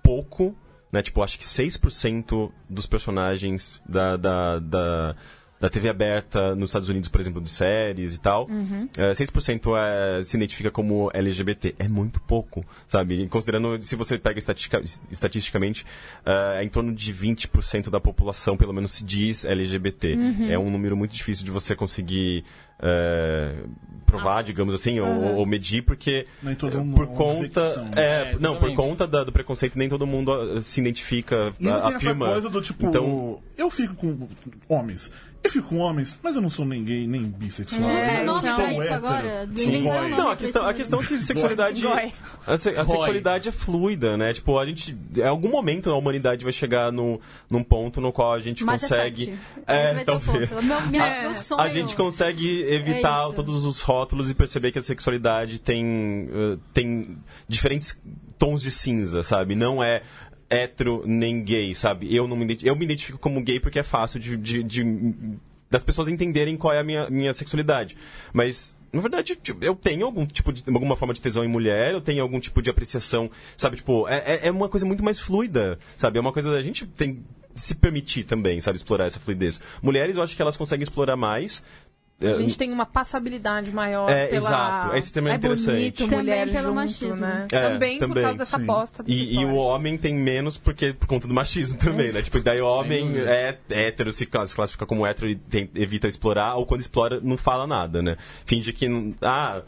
pouco, né? Tipo, acho que 6% dos personagens da, da, da, da TV aberta nos Estados Unidos, por exemplo, de séries e tal, Uhum. é, 6% é, se identifica como LGBT. É muito pouco, sabe? Considerando, se você pega estatistica, estatisticamente, é, em torno de 20% da população, pelo menos, se diz LGBT. Uhum. É um número muito difícil de você conseguir é, provar, digamos assim, ou, ou medir, porque Nem todo mundo por conta... são. é, É, não, por conta da- do preconceito, nem todo mundo ah, se identifica, E não ah, tem essa afirma. coisa do tipo, Então, eu fico com homens. Eu fico com homens, mas eu não sou gay, nem bissexual. Não eu tem nome sou pra isso hétero. agora? Sim. Inventaram Goi. um Não, nome a questão, a questão é que sexualidade. A, se- a sexualidade é fluida, né? Tipo, a gente. Em algum momento a humanidade vai chegar no, num ponto no qual a gente consegue. Effect. É, vai ser o talvez. Meu, minha, É. meu sonho. A gente consegue evitar É todos os rótulos e perceber que a sexualidade tem, eh, tem diferentes tons de cinza, sabe? Não é hétero nem gay, sabe? Eu, não me, eu me identifico como gay porque é fácil de, de- de- das pessoas entenderem qual é a minha, minha sexualidade. Mas. Na verdade, eu tenho algum tipo de. alguma forma de tesão em mulher, eu tenho algum tipo de apreciação, sabe? Tipo, é, é- é uma coisa muito mais fluida, sabe? É uma coisa da gente tem se permitir também, sabe? Explorar essa fluidez. Mulheres, eu acho que elas conseguem explorar mais. A É, gente tem uma passabilidade maior É, pela... exato. Esse também é interessante. bonito, Também mulher pelo junto, machismo. né? É, também, por também, causa dessa sim. bosta dessa E, e o homem tem menos porque por conta do machismo também, né? Tipo, daí o homem é hétero, se cla- se classifica como hétero e tem- evita explorar, ou quando explora, não fala nada, né? Finge que, não- ah,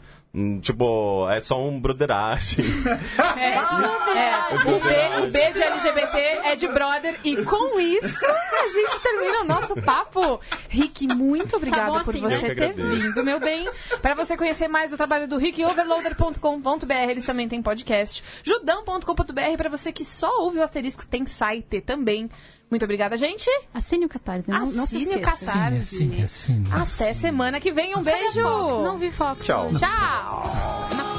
tipo, é só um broderagem. É, é. O, B, o B de LGBT é de brother. E com isso, a gente termina o nosso papo. Rick, muito obrigada Tá bom por assim, você né? Ter vindo, meu bem. Para você conhecer mais do trabalho do Rick, overloader.com.br, eles também têm podcast. Judão.com.br, para você que só ouve o asterisco, tem site também. Muito obrigada, gente. Assine o Catarse, não, não se Assine o esqueça. Catarse. Assine, assine, Até assine. semana que vem. Um beijo. Fox? Não vi Fox. Tchau. Tchau. Na